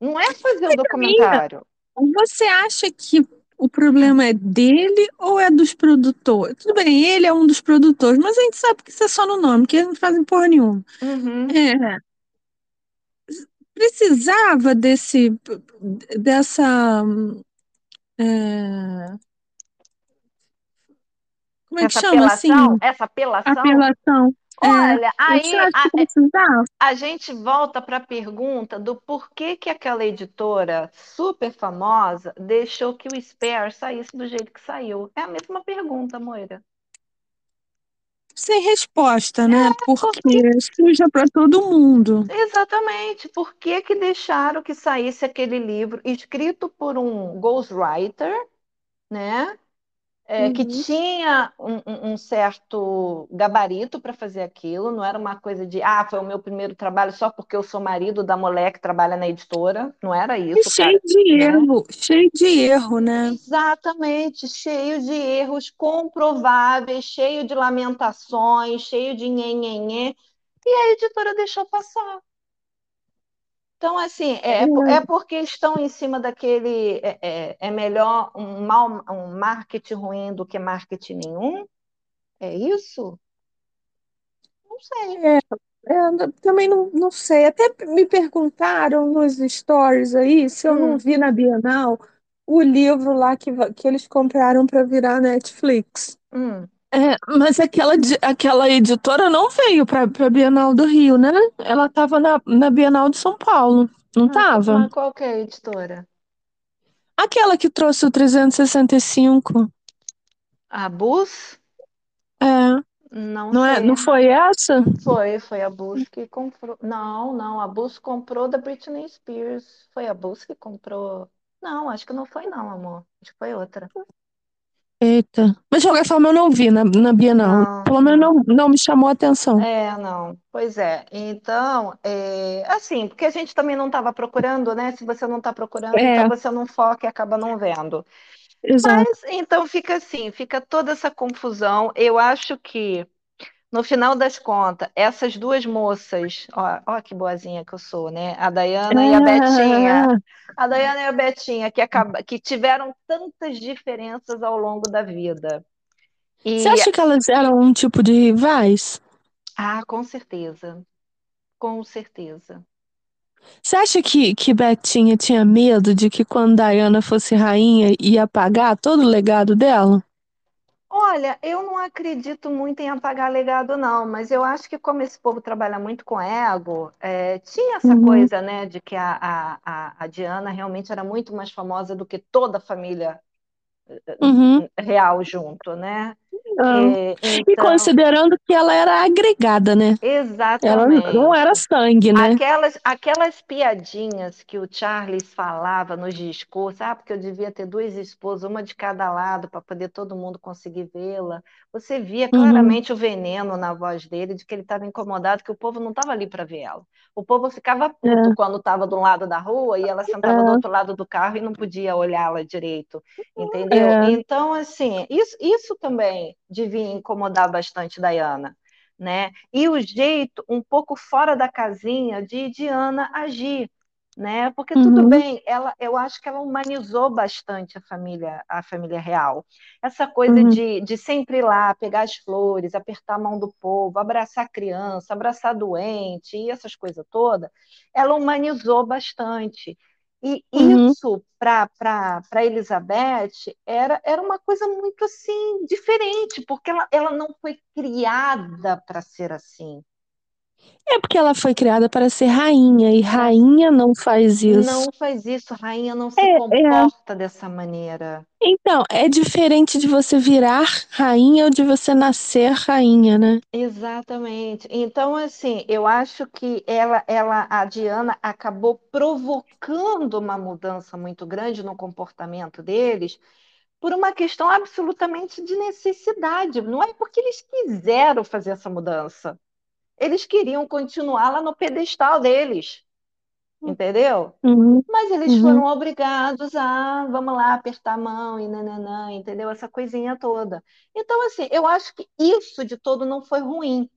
S2: Não é fazer o
S1: Amiga,
S2: documentário.
S1: você acha que o problema é dele ou é dos produtores? Tudo bem, ele é um dos produtores, mas a gente sabe que isso é só no nome, que eles não fazem porra nenhuma.
S2: Uhum.
S1: É, precisava desse, dessa, é, como é que
S2: Essa
S1: chama
S2: apelação,
S1: assim?
S2: essa apelação,
S1: Apelação. É,
S2: olha, aí a,
S1: precisava?
S2: a gente volta para a pergunta do porquê que aquela editora super famosa deixou que o Spare saísse do jeito que saiu. É a mesma pergunta, Moira.
S1: Sem resposta, né? Porque
S2: Porque,
S1: suja para todo mundo.
S2: exatamente, por que que deixaram que saísse aquele livro escrito por um ghostwriter, né? É, que
S1: Uhum.
S2: tinha um, um- certo gabarito para fazer aquilo, não era uma coisa de, ah, foi o meu primeiro trabalho só porque eu sou marido da mulher que trabalha na editora, não era
S1: E
S2: isso,
S1: cheio
S2: cara,
S1: de
S2: né?
S1: erro, cheio de erro, né?
S2: Exatamente, cheio de erros comprováveis, cheio de lamentações, cheio de nhenhenhê, e a editora deixou passar. Então, assim, é, é
S1: É,
S2: porque estão em cima daquele. É, é, é melhor um, mal, um marketing ruim do que marketing nenhum? É isso? Não sei.
S1: é, é, também não, não sei. Até me perguntaram nos stories aí se eu não
S2: Hum,
S1: vi na Bienal o livro lá que, que eles compraram para virar Netflix.
S2: hum.
S1: É, mas aquela, aquela editora não veio para a Bienal do Rio, né? Ela estava na, na Bienal de São Paulo, não
S2: Ah,
S1: estava?
S2: mas qual que é a editora?
S1: Aquela que trouxe o 365.
S2: A Bus?
S1: É,
S2: Não
S1: não é, não foi essa?
S2: Foi, foi a Bus que comprou. Não, não, a Bus comprou da Britney Spears. Foi a Bus que comprou. Não, acho que não foi, não, amor. Acho que foi outra.
S1: Eita. Mas de qualquer forma eu não vi na, na Bienal.
S2: Não,
S1: Pelo menos
S2: não.
S1: não, me chamou a atenção.
S2: É, não. Pois é. Então, é, assim, porque a gente também não estava procurando, né? Se você não está procurando, então
S1: É,
S2: você não foca e acaba não vendo.
S1: exato.
S2: Mas então fica assim, fica toda essa confusão. Eu acho que no final das contas, essas duas moças, ó, ó que boazinha que eu sou, né? A Dayana e a Betinha. A Dayana e a Betinha, que, acaba, que tiveram tantas diferenças ao longo da vida.
S1: Você
S2: E,
S1: acha que elas eram um tipo de rivais?
S2: ah, com certeza, com certeza.
S1: Você acha que, que Betinha tinha medo de que quando Diana fosse rainha ia apagar todo o legado dela?
S2: Olha, eu não acredito muito em apagar legado, não, mas eu acho que como esse povo trabalha muito com ego, é, tinha essa
S1: Uhum,
S2: coisa, né, de que a, a, a, a Diana realmente era muito mais famosa do que toda a família
S1: uhum.
S2: real junto, né?
S1: Ah.
S2: É,
S1: E
S2: então,
S1: considerando que ela era agregada, né? Ela não era
S2: exatamente.
S1: sangue, né?
S2: Aquelas, aquelas piadinhas que o Charles falava nos discursos, ah, porque eu devia ter duas esposas, uma de cada lado, para poder todo mundo conseguir vê-la. Você via
S1: Uhum,
S2: claramente o veneno na voz dele, de que ele estava incomodado, que o povo não estava ali para ver ela. O povo ficava puto
S1: é,
S2: quando estava de um lado da rua e ela sentava do
S1: é,
S2: outro lado do carro e não podia olhá-la direito, entendeu?
S1: é.
S2: Então, assim, isso, isso também devia incomodar bastante Diana né? E o jeito um pouco fora da casinha de Diana agir, né? Porque tudo
S1: Uhum,
S2: bem, ela, eu acho que ela humanizou bastante a família, a família real. Essa coisa
S1: uhum,
S2: de, de sempre ir lá, pegar as flores, apertar a mão do povo, abraçar a criança, abraçar doente e essas coisas todas, ela humanizou bastante. E
S1: uhum.
S2: isso, para Elizabeth, era, era uma coisa muito assim, diferente, porque ela, ela não foi criada para ser assim.
S1: É porque ela foi criada para ser rainha, e rainha não faz isso.
S2: não faz isso, rainha não se
S1: É, é.
S2: comporta dessa maneira.
S1: Então, é diferente de você virar rainha ou de você nascer rainha, né?
S2: Exatamente. Então, assim, eu acho que ela, ela, a Diana acabou provocando uma mudança muito grande no comportamento deles, por uma questão absolutamente de necessidade. Não é porque eles quiseram fazer essa mudança. Eles queriam continuar lá no pedestal deles, entendeu?
S1: Uhum,
S2: Mas eles
S1: uhum,
S2: foram obrigados a, vamos lá, apertar a mão e nananã, entendeu? Essa coisinha toda. Então, assim, eu acho que isso de todo não foi ruim.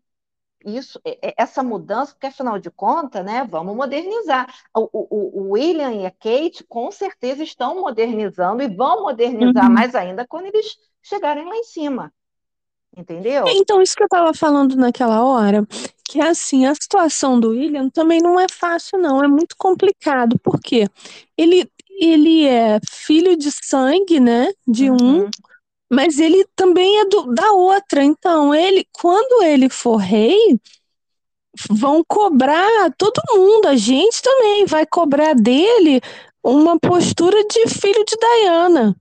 S2: Isso, essa mudança, porque afinal de contas, né, vamos modernizar. O, o- o William e a Kate com certeza estão modernizando e vão modernizar
S1: uhum.
S2: mais ainda quando eles chegarem lá em cima, entendeu?
S1: Então, isso que eu estava falando naquela hora, que assim, a situação do William também não é fácil, não, é muito complicado, porque ele, ele é filho de sangue, né, de um,
S2: Uhum.
S1: mas ele também é do, da outra. Então, ele, quando ele for rei, vão cobrar todo mundo, a gente também vai cobrar dele uma postura de filho de Diana.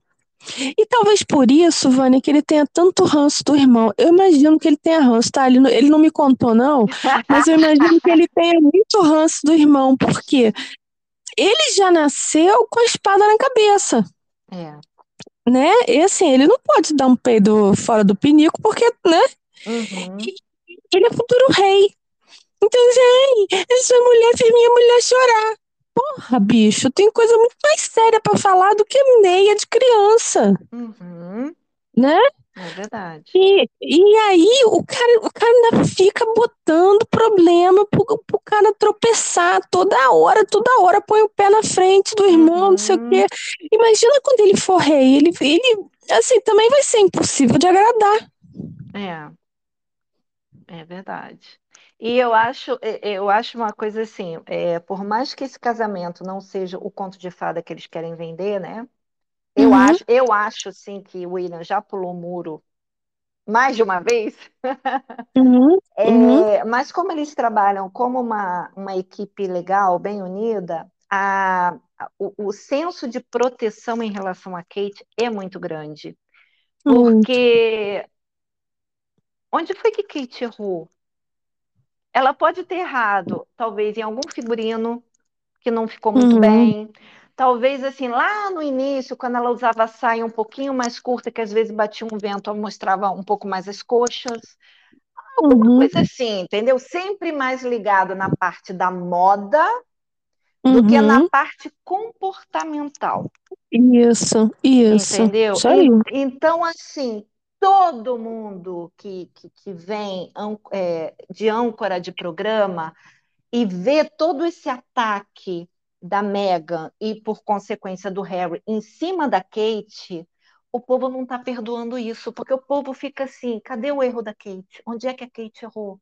S1: E talvez por isso, Vânia, que ele tenha tanto ranço do irmão. Eu imagino que ele tenha ranço, tá? Ele não, ele não me contou, não, mas eu imagino que ele tenha muito ranço do irmão, porque ele já nasceu com a espada na cabeça,
S2: É.
S1: né? E assim, ele não pode dar um peido fora do pinico, porque, né?
S2: Uhum.
S1: Ele é futuro rei. Então, assim, essa mulher fez minha mulher chorar. Porra, bicho, tem coisa muito mais séria pra falar do que meia de criança,
S2: Uhum.
S1: né?
S2: É verdade.
S1: E, e aí o cara, o cara ainda fica botando problema pro, pro cara tropeçar toda hora, toda hora põe o pé na frente do irmão, não sei o
S2: Uhum.
S1: quê. Imagina quando ele for rei, ele, ele assim, também vai ser impossível de agradar.
S2: É, é verdade. E eu acho, eu acho uma coisa assim, é, por mais que esse casamento não seja o conto de fada que eles querem vender, né? Eu
S1: Uhum,
S2: acho, eu acho sim que o William já pulou o muro mais de uma vez.
S1: uhum, uhum,
S2: É, mas como eles trabalham como uma, uma equipe legal, bem unida, a, a- o, o senso de proteção em relação a Kate é muito grande. Porque onde foi que Kate errou? Ela pode ter errado, talvez em algum figurino que não ficou muito
S1: Uhum,
S2: bem. Talvez assim, lá no início, quando ela usava a saia um pouquinho mais curta, que às vezes batia um vento, mostrava um pouco mais as coxas. Alguma
S1: uhum,
S2: coisa assim, entendeu? Sempre mais ligado na parte da moda do que na
S1: uhum.
S2: parte comportamental,
S1: Isso, isso.
S2: entendeu?
S1: Isso aí.
S2: En- Então, assim, todo mundo que, que, que vem é, de âncora de programa e vê todo esse ataque da Meghan e, por consequência, do Harry em cima da Kate, o povo não está perdoando isso, porque o povo fica assim: cadê o erro da Kate? Onde é que a Kate errou?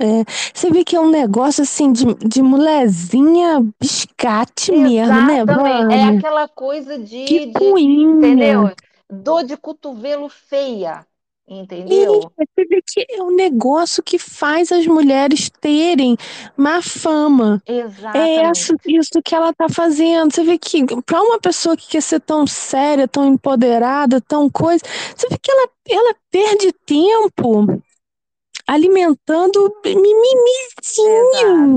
S1: É, você vê que é um negócio assim de, de mulherzinha biscate mesmo, né,
S2: Exatamente, é aquela coisa de, de
S1: Picuinha.
S2: entendeu? Dor de cotovelo feia, entendeu?
S1: E você vê que é um negócio que faz as mulheres terem má fama. É isso,
S2: Exatamente.
S1: isso que ela tá fazendo. Você vê que para uma pessoa que quer ser tão séria, tão empoderada, tão coisa, você vê que ela, ela perde tempo alimentando mimizinho,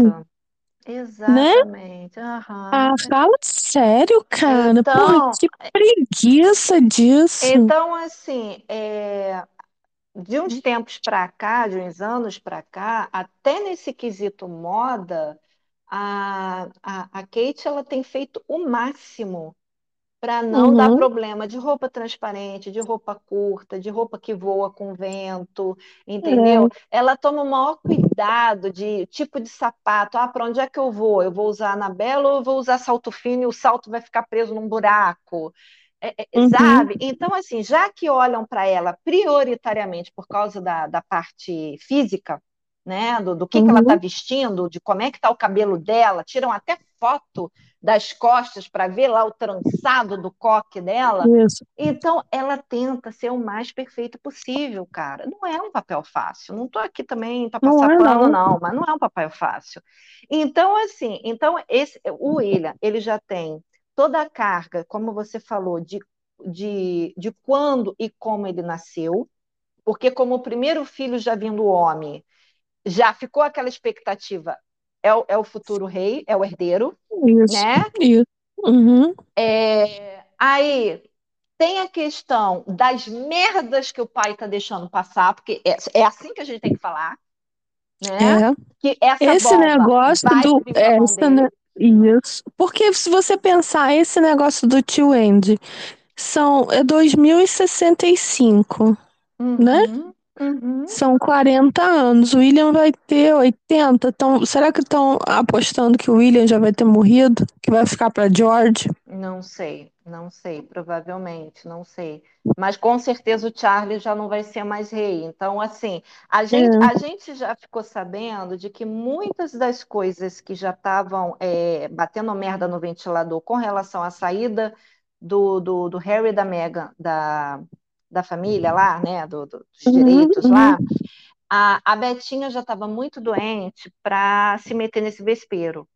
S2: Exato.
S1: Né?
S2: Exatamente.
S1: Ah,
S2: Aham.
S1: fala sério, cara. Porra,
S2: Então,
S1: que preguiça disso.
S2: então assim, é, de uns tempos para cá, de uns anos para cá, até nesse quesito moda, a, a, a Kate ela tem feito o máximo para não dar
S1: Uhum,
S2: problema de roupa transparente, de roupa curta, de roupa que voa com vento, entendeu?
S1: é,
S2: Ela toma o maior cuidado de tipo de sapato. Ah, para onde é que eu vou? Eu vou usar Anabela ou eu vou usar salto fino e o salto vai ficar preso num buraco? É, é,
S1: uhum,
S2: sabe? Então, assim, já que olham para ela prioritariamente por causa da, da parte física, né, do, do que, que ela está
S1: uhum,
S2: vestindo, de como é que está o cabelo dela, tiram até foto das costas para ver lá o trançado do coque dela.
S1: isso.
S2: Então, ela tenta ser o mais perfeito possível, cara. Não é um papel fácil. Não estou aqui também para
S1: Não
S2: passar
S1: é,
S2: pano,
S1: não.
S2: não, mas não é um papel fácil. Então, assim, então esse, o William, ele já tem toda a carga, como você falou, de, de, de quando e como ele nasceu, porque como o primeiro filho já vindo homem, já ficou aquela expectativa, é o, é o futuro rei, é o herdeiro,
S1: Isso,
S2: né?
S1: isso. Uhum,
S2: É, aí tem a questão das merdas que o pai está deixando passar, porque é, é assim que a gente tem que falar, né?
S1: é.
S2: Que essa
S1: Esse negócio do. É, ne-
S2: dele.
S1: isso. Porque se você pensar, esse negócio do tio Andy são, é 2065, né?
S2: Uhum.
S1: São 40 anos. O William vai ter 80. Então, será que estão apostando que o William já vai ter morrido? Que vai ficar para George?
S2: Não sei, não sei, provavelmente, não sei. Mas com certeza o Charlie já não vai ser mais rei. Então, assim, a gente,
S1: É.
S2: a gente já ficou sabendo de que muitas das coisas que já estavam é, batendo merda no ventilador com relação à saída do, do, do Harry e da Meghan da, da família lá, né, do, do- dos
S1: Uhum,
S2: direitos
S1: uhum,
S2: lá, a, a Betinha já estava muito doente para se meter nesse vespeiro.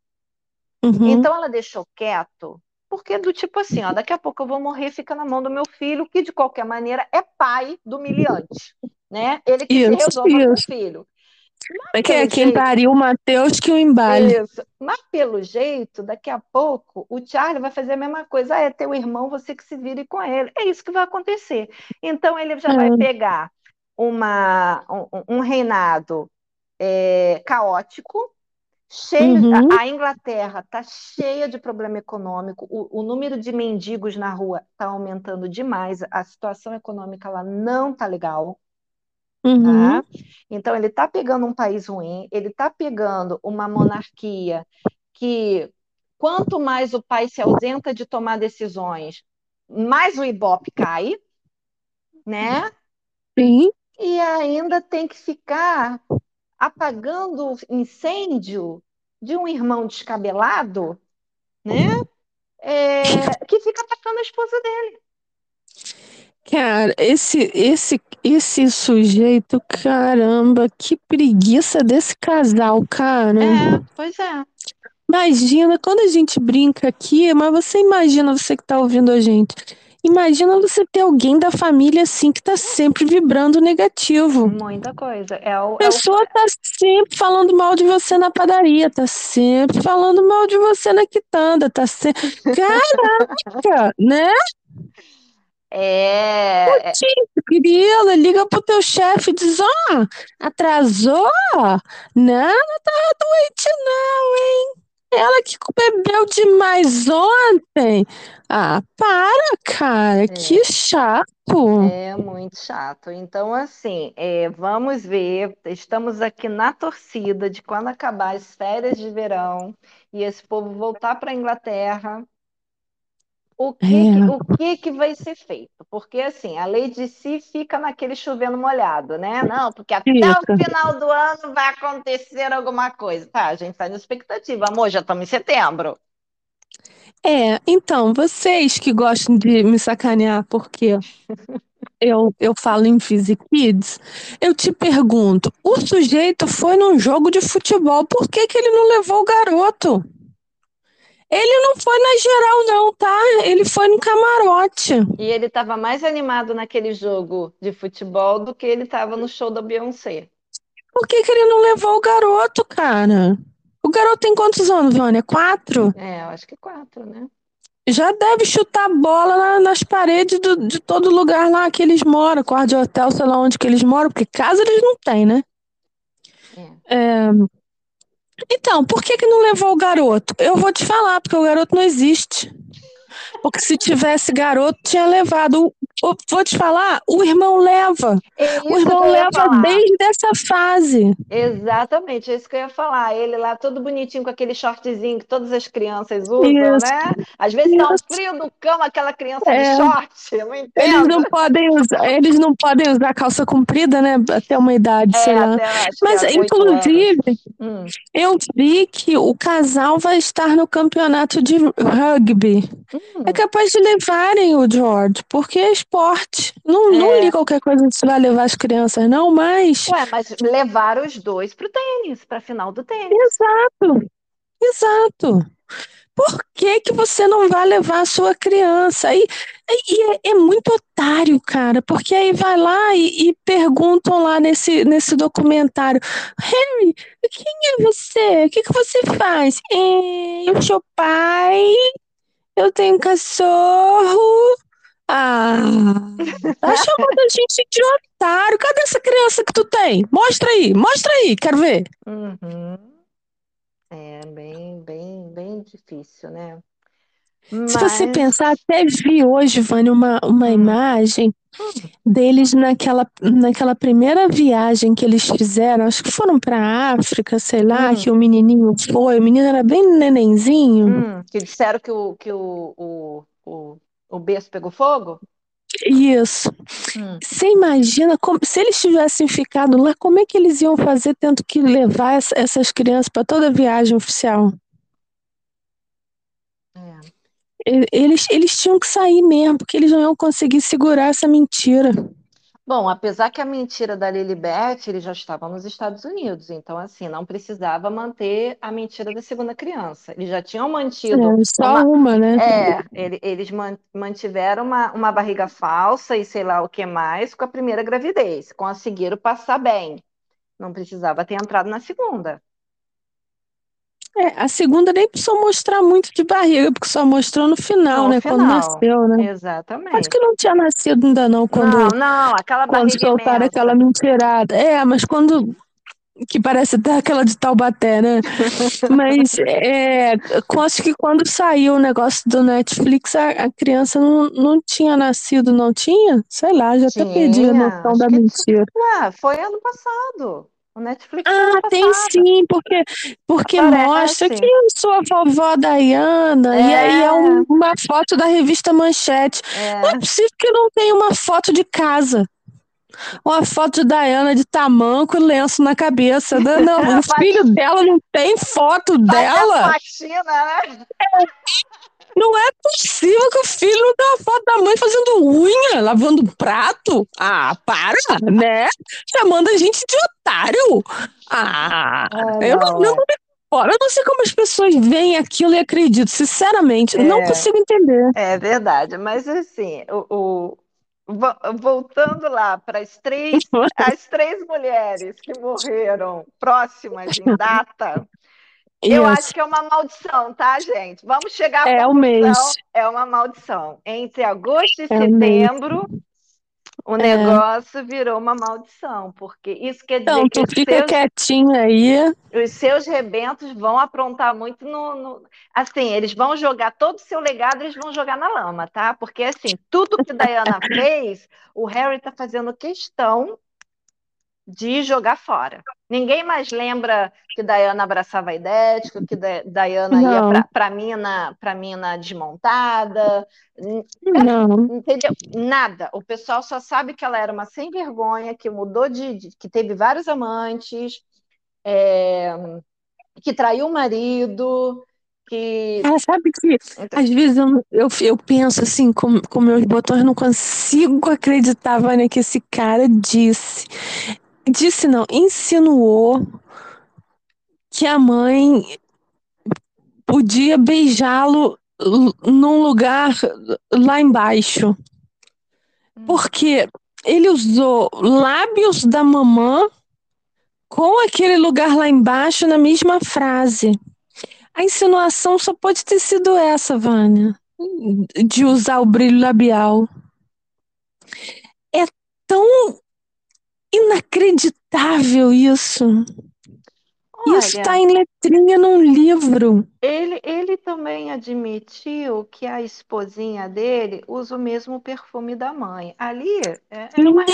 S1: uhum.
S2: Então ela deixou quieto, porque do tipo assim, ó, daqui a pouco eu vou morrer, fica na mão do meu filho, que de qualquer maneira é pai do humilhante, né? Ele que se
S1: Isso,
S2: resolva com o
S1: isso.
S2: filho. Mas
S1: É que é quem
S2: jeito,
S1: pariu o Mateus que o embale.
S2: isso. Mas pelo jeito, daqui a pouco o Charlie vai fazer a mesma coisa. Ah, é teu irmão, você que se vire com ele. É isso que vai acontecer. Então ele já vai
S1: É.
S2: pegar uma, um, um reinado é, caótico, cheio.
S1: Uhum,
S2: A, a Inglaterra está cheia de problema econômico. O, o número de mendigos na rua está aumentando demais. A situação econômica lá não está legal.
S1: Uhum,
S2: Tá? Então, ele está pegando um país ruim, ele está pegando uma monarquia que, quanto mais o país se ausenta de tomar decisões, mais o Ibope cai, né?
S1: sim.
S2: E ainda tem que ficar apagando incêndio de um irmão descabelado, né? É, que fica atacando a esposa dele.
S1: Cara, esse, esse, esse sujeito, caramba, que preguiça desse casal, cara.
S2: É, pois é.
S1: Imagina, quando a gente brinca aqui, mas você imagina, você que tá ouvindo a gente, imagina você ter alguém da família assim que tá sempre vibrando negativo.
S2: Muita coisa. É o,
S1: A
S2: é o,
S1: pessoa tá sempre falando mal de você na padaria, tá sempre falando mal de você na quitanda, tá sempre. Caraca, né?
S2: É, é,
S1: Grila, liga pro teu chefe e diz, ó, atrasou? Não, não tá doente não, hein? Ela que bebeu demais ontem. Ah, para, cara, que
S2: é.
S1: chato.
S2: É muito chato. Então, assim, é, vamos ver. Estamos aqui na torcida de quando acabar as férias de verão e esse povo voltar para a Inglaterra, o que que, o
S1: É,
S2: que que vai ser feito? Porque, assim, a lei de si fica naquele chovendo molhado, né? Não, porque até o
S1: fica.
S2: final do ano vai acontecer alguma coisa. Tá, a gente está na expectativa. Amor, já estamos em setembro.
S1: É, então, vocês que gostam de me sacanear porque eu, eu falo em Physics Kids, eu te pergunto, o sujeito foi num jogo de futebol, por que que ele não levou o garoto? Ele não foi na geral, não, tá? Ele foi no camarote.
S2: E ele estava mais animado naquele jogo de futebol do que ele estava no show da Beyoncé.
S1: Por que, que ele não levou o garoto, cara? O garoto tem quantos anos, Vânia? Quatro?
S2: É, eu acho que quatro, né?
S1: Já deve chutar bola na- nas paredes do- de todo lugar lá que eles moram, quarto de hotel, sei lá onde que eles moram, porque casa eles não têm, né?
S2: É.
S1: É, Então, por que que não levou o garoto? Eu vou te falar, porque o garoto não existe. Porque se tivesse garoto, tinha levado. Vou te falar, o irmão leva.
S2: É
S1: O
S2: isso
S1: irmão leva
S2: falar.
S1: desde essa fase.
S2: Exatamente, é isso que eu ia falar. Ele lá todo bonitinho com aquele shortzinho que todas as crianças usam,
S1: Isso.
S2: né? Às vezes tá um
S1: Isso.
S2: frio do cão, aquela criança
S1: É.
S2: de short, eu não
S1: Eles
S2: entendo.
S1: não podem usar, eles não podem usar calça comprida, né? Até uma idade,
S2: É,
S1: sei lá. Mas, inclusive.
S2: Hum,
S1: eu vi que o casal vai estar no campeonato de rugby.
S2: hum.
S1: É capaz de levarem o George, porque é esporte. Não, não
S2: É.
S1: li qualquer coisa se vai levar as crianças, não, mas.
S2: Ué, mas levaram os dois pro tênis, pra final do tênis.
S1: Exato, exato. Por que que você não vai levar a sua criança? E, e é, é muito otário, cara, porque aí vai lá e, e perguntam lá nesse, nesse documentário, Harry, quem é você? O que que você faz? "É, eu sou pai, eu tenho cachorro. Ah, tá chamando a gente de otário. Cadê essa criança que tu tem? Mostra aí, mostra aí, quero ver.
S2: Uhum. É bem, bem, bem difícil, né?
S1: Se você
S2: Mas,
S1: pensar, até vi hoje, Vânia, uma, uma
S2: Hum.
S1: imagem deles naquela, naquela primeira viagem que eles fizeram, acho que foram para a África, sei lá,
S2: Hum.
S1: que o menininho foi, o menino era bem nenenzinho.
S2: hum, que disseram que o, que o, o, o, o berço pegou fogo?
S1: Isso.
S2: Hum.
S1: Você imagina como, se eles tivessem ficado lá, como é que eles iam fazer tendo que levar essa- essas crianças para toda a viagem oficial?
S2: É.
S1: E- Eles, eles tinham que sair mesmo, porque eles não iam conseguir segurar essa mentira.
S2: Bom, apesar que a mentira da Lilibet, ele já estava nos Estados Unidos, então assim, não precisava manter a mentira da segunda criança. Eles já tinham mantido
S1: É, só
S2: uma,
S1: uma, né?
S2: É, ele- eles man- mantiveram uma, uma barriga falsa e sei lá o que mais com a primeira gravidez. Conseguiram passar bem. Não precisava ter entrado na segunda.
S1: É, a segunda nem precisou mostrar muito de barriga, porque só mostrou no final,
S2: No
S1: né? Quando
S2: final.
S1: nasceu, né? Acho
S2: Exatamente.
S1: que não tinha nascido ainda não, quando,
S2: Não, não, aquela
S1: quando
S2: barriga
S1: soltaram
S2: imensa.
S1: aquela mentirada. É, mas quando. Que parece até aquela de Taubaté, né? Mas é, acho que quando saiu o negócio do Netflix, a, a criança não, não tinha nascido, não tinha? Sei lá, já até perdi a
S2: Tinha,
S1: noção
S2: acho
S1: da mentira.
S2: Ué, foi ano passado. O Netflix
S1: Ah,
S2: ano
S1: tem sim, porque, porque mostra que eu sou a vovó Diana, e aí é
S2: É,
S1: um- uma foto da revista Manchete. Não é
S2: é.
S1: possível que não tenha uma foto de casa. Uma foto de Diana de tamanco e lenço na cabeça. Não, não, o filho dela não tem foto
S2: faz a
S1: dela.
S2: faxina, né?
S1: Não é possível que o filho não uma foto da mãe fazendo unha, lavando prato. Ah, para, né? Chamando a gente de otário. Ah,
S2: Ah,
S1: eu não,
S2: não, é.
S1: não. Eu não sei como as pessoas veem aquilo e acreditam. Sinceramente, não
S2: É,
S1: consigo entender.
S2: é verdade. Mas assim, o, o- vo- voltando lá para as três, as três mulheres que morreram próximas em data, eu acho que é uma maldição, tá, gente? Vamos chegar
S1: é o mês.
S2: é uma maldição. Entre agosto e
S1: É
S2: setembro, o
S1: É.
S2: negócio virou uma maldição, porque isso quer dizer
S1: Então,
S2: que
S1: tu
S2: os
S1: fica
S2: seus,
S1: quietinho aí.
S2: os seus rebentos vão aprontar muito no, no- Assim, eles vão jogar todo o seu legado, eles vão jogar na lama, tá? Porque, assim, tudo que Diana fez, o Harry tá fazendo questão de jogar fora. Ninguém mais lembra que Diana abraçava a idético, que Di- Diana ia
S1: Não,
S2: para mina, pra mina desmontada. N-
S1: não.
S2: Entendeu? Nada. O pessoal só sabe que ela era uma sem vergonha, que mudou de, de- que teve vários amantes, é, que traiu o marido, que.
S1: Ela sabe que às vezes eu, eu, eu penso assim, com, com meus botões, não consigo acreditar, Vânia, que esse cara disse. Disse não, insinuou que a mãe podia beijá-lo num lugar lá embaixo. Hum. Porque ele usou lábios da mamã com aquele lugar lá embaixo na mesma frase. A insinuação só pode ter sido essa, Vânia, de usar o brilho labial. É tão inacreditável isso. Olha, isso está em letrinha num livro.
S2: Ele, ele também admitiu que a esposinha dele usa o mesmo perfume da mãe. Ali é, é uma,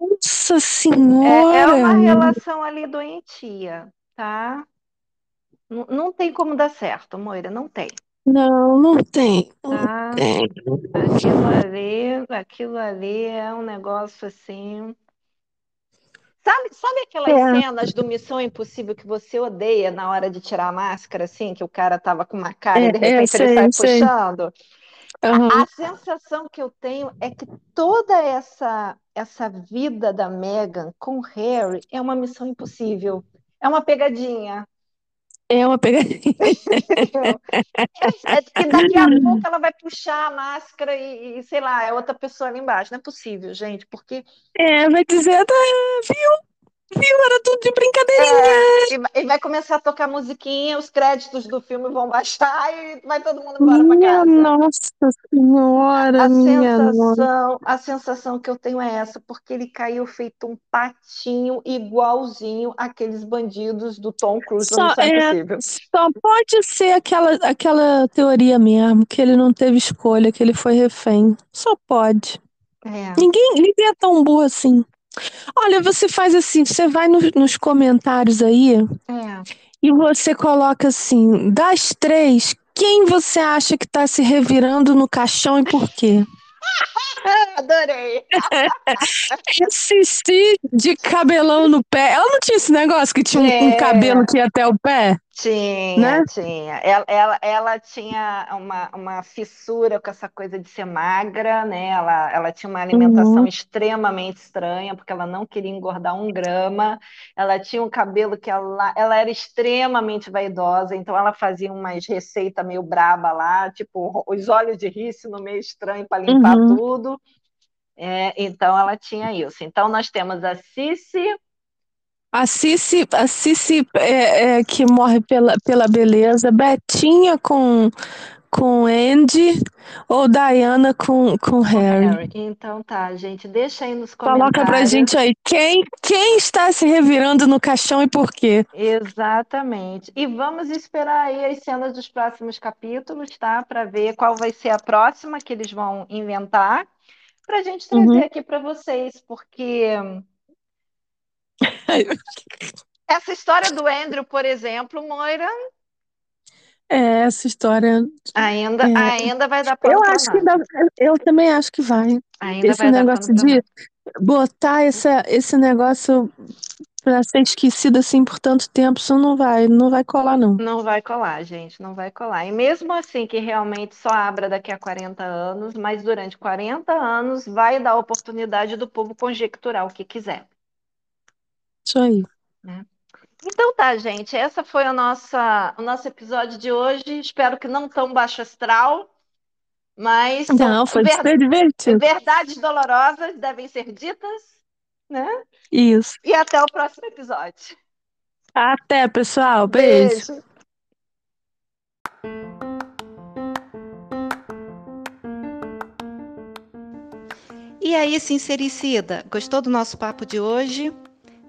S1: nossa senhora!
S2: É, é uma relação ali doentia, tá? Não, tem como dar certo, Moira, não tem.
S1: Não, não tem. Tá? tem.
S2: Aquilo ali, aquilo ali é um negócio assim. Sabe, sabe aquelas é. cenas do Missão Impossível que você odeia na hora de tirar a máscara, assim, que o cara tava com uma cara é, e de é, repente ele sai sei. puxando? Uhum. A, a, sensação que eu tenho é que toda essa essa vida da Meghan com Harry é uma missão impossível. É uma pegadinha.
S1: É uma pegadinha.
S2: é, é que daqui a pouco ela vai puxar a máscara e, e, sei lá, é outra pessoa ali embaixo. Não é possível, gente, porque.
S1: É, vai dizer, tá, viu? Viu? Era tudo de brincadeirinha.
S2: É, e vai começar a tocar musiquinha, os créditos do filme vão baixar e vai todo mundo embora para casa.
S1: Nossa Senhora,
S2: a
S1: minha
S2: sensação,
S1: nossa.
S2: A sensação que eu tenho é essa, porque ele caiu feito um patinho igualzinho aqueles bandidos do Tom Cruise só, Missão é.
S1: Só pode ser aquela, aquela teoria mesmo, que ele não teve escolha, que ele foi refém. Só pode. É. Ninguém, ninguém é tão burro assim. Olha, você faz assim, você vai no, nos comentários aí é. e você coloca assim, das três, quem você acha que está se revirando no caixão e por quê?
S2: Adorei.
S1: Assisti de cabelão no pé. Ela não tinha esse negócio que tinha é. um cabelo que ia até o pé?
S2: Tinha, né? tinha. Ela, ela, ela, tinha uma, uma fissura com essa coisa de ser magra, né? Ela, ela tinha uma alimentação uhum. extremamente estranha, porque ela não queria engordar um grama. Ela tinha um cabelo que ela, ela era extremamente vaidosa, então ela fazia umas receitas meio braba lá, tipo os olhos de rícino meio estranho para limpar uhum. tudo. É, então ela tinha isso. Então nós temos a Cici,
S1: a Cici, a Cici é, é, que morre pela, pela beleza, Betinha com, com Andy ou Diana com, com Harry. Harry.
S2: Então tá, gente, deixa aí nos comentários.
S1: Coloca pra gente aí quem, quem está se revirando no caixão e por quê.
S2: Exatamente. E vamos esperar aí as cenas dos próximos capítulos, tá? Para ver qual vai ser a próxima que eles vão inventar, pra gente trazer uhum. aqui para vocês, porque essa história do Andrew, por exemplo, Moira.
S1: É, essa história.
S2: Ainda, é... ainda vai dar
S1: Eu acho que dá, eu também acho que vai. Ainda esse vai negócio de botar essa, esse negócio para ser esquecido assim por tanto tempo, isso não vai, não vai colar não.
S2: Não vai colar, gente, não vai colar. E mesmo assim que realmente só abra daqui a 40 anos, mas durante 40 anos vai dar oportunidade do povo conjecturar o que quiser.
S1: Isso aí.
S2: Né? Então tá, gente. Essa foi a nossa, o nosso episódio de hoje. Espero que não tão baixo astral, mas
S1: não, foi ver... super divertido.
S2: Verdades dolorosas devem ser ditas, né?
S1: Isso.
S2: E até o próximo episódio.
S1: Até, pessoal. Beijo. Beijo.
S2: E aí, sincericida, gostou do nosso papo de hoje?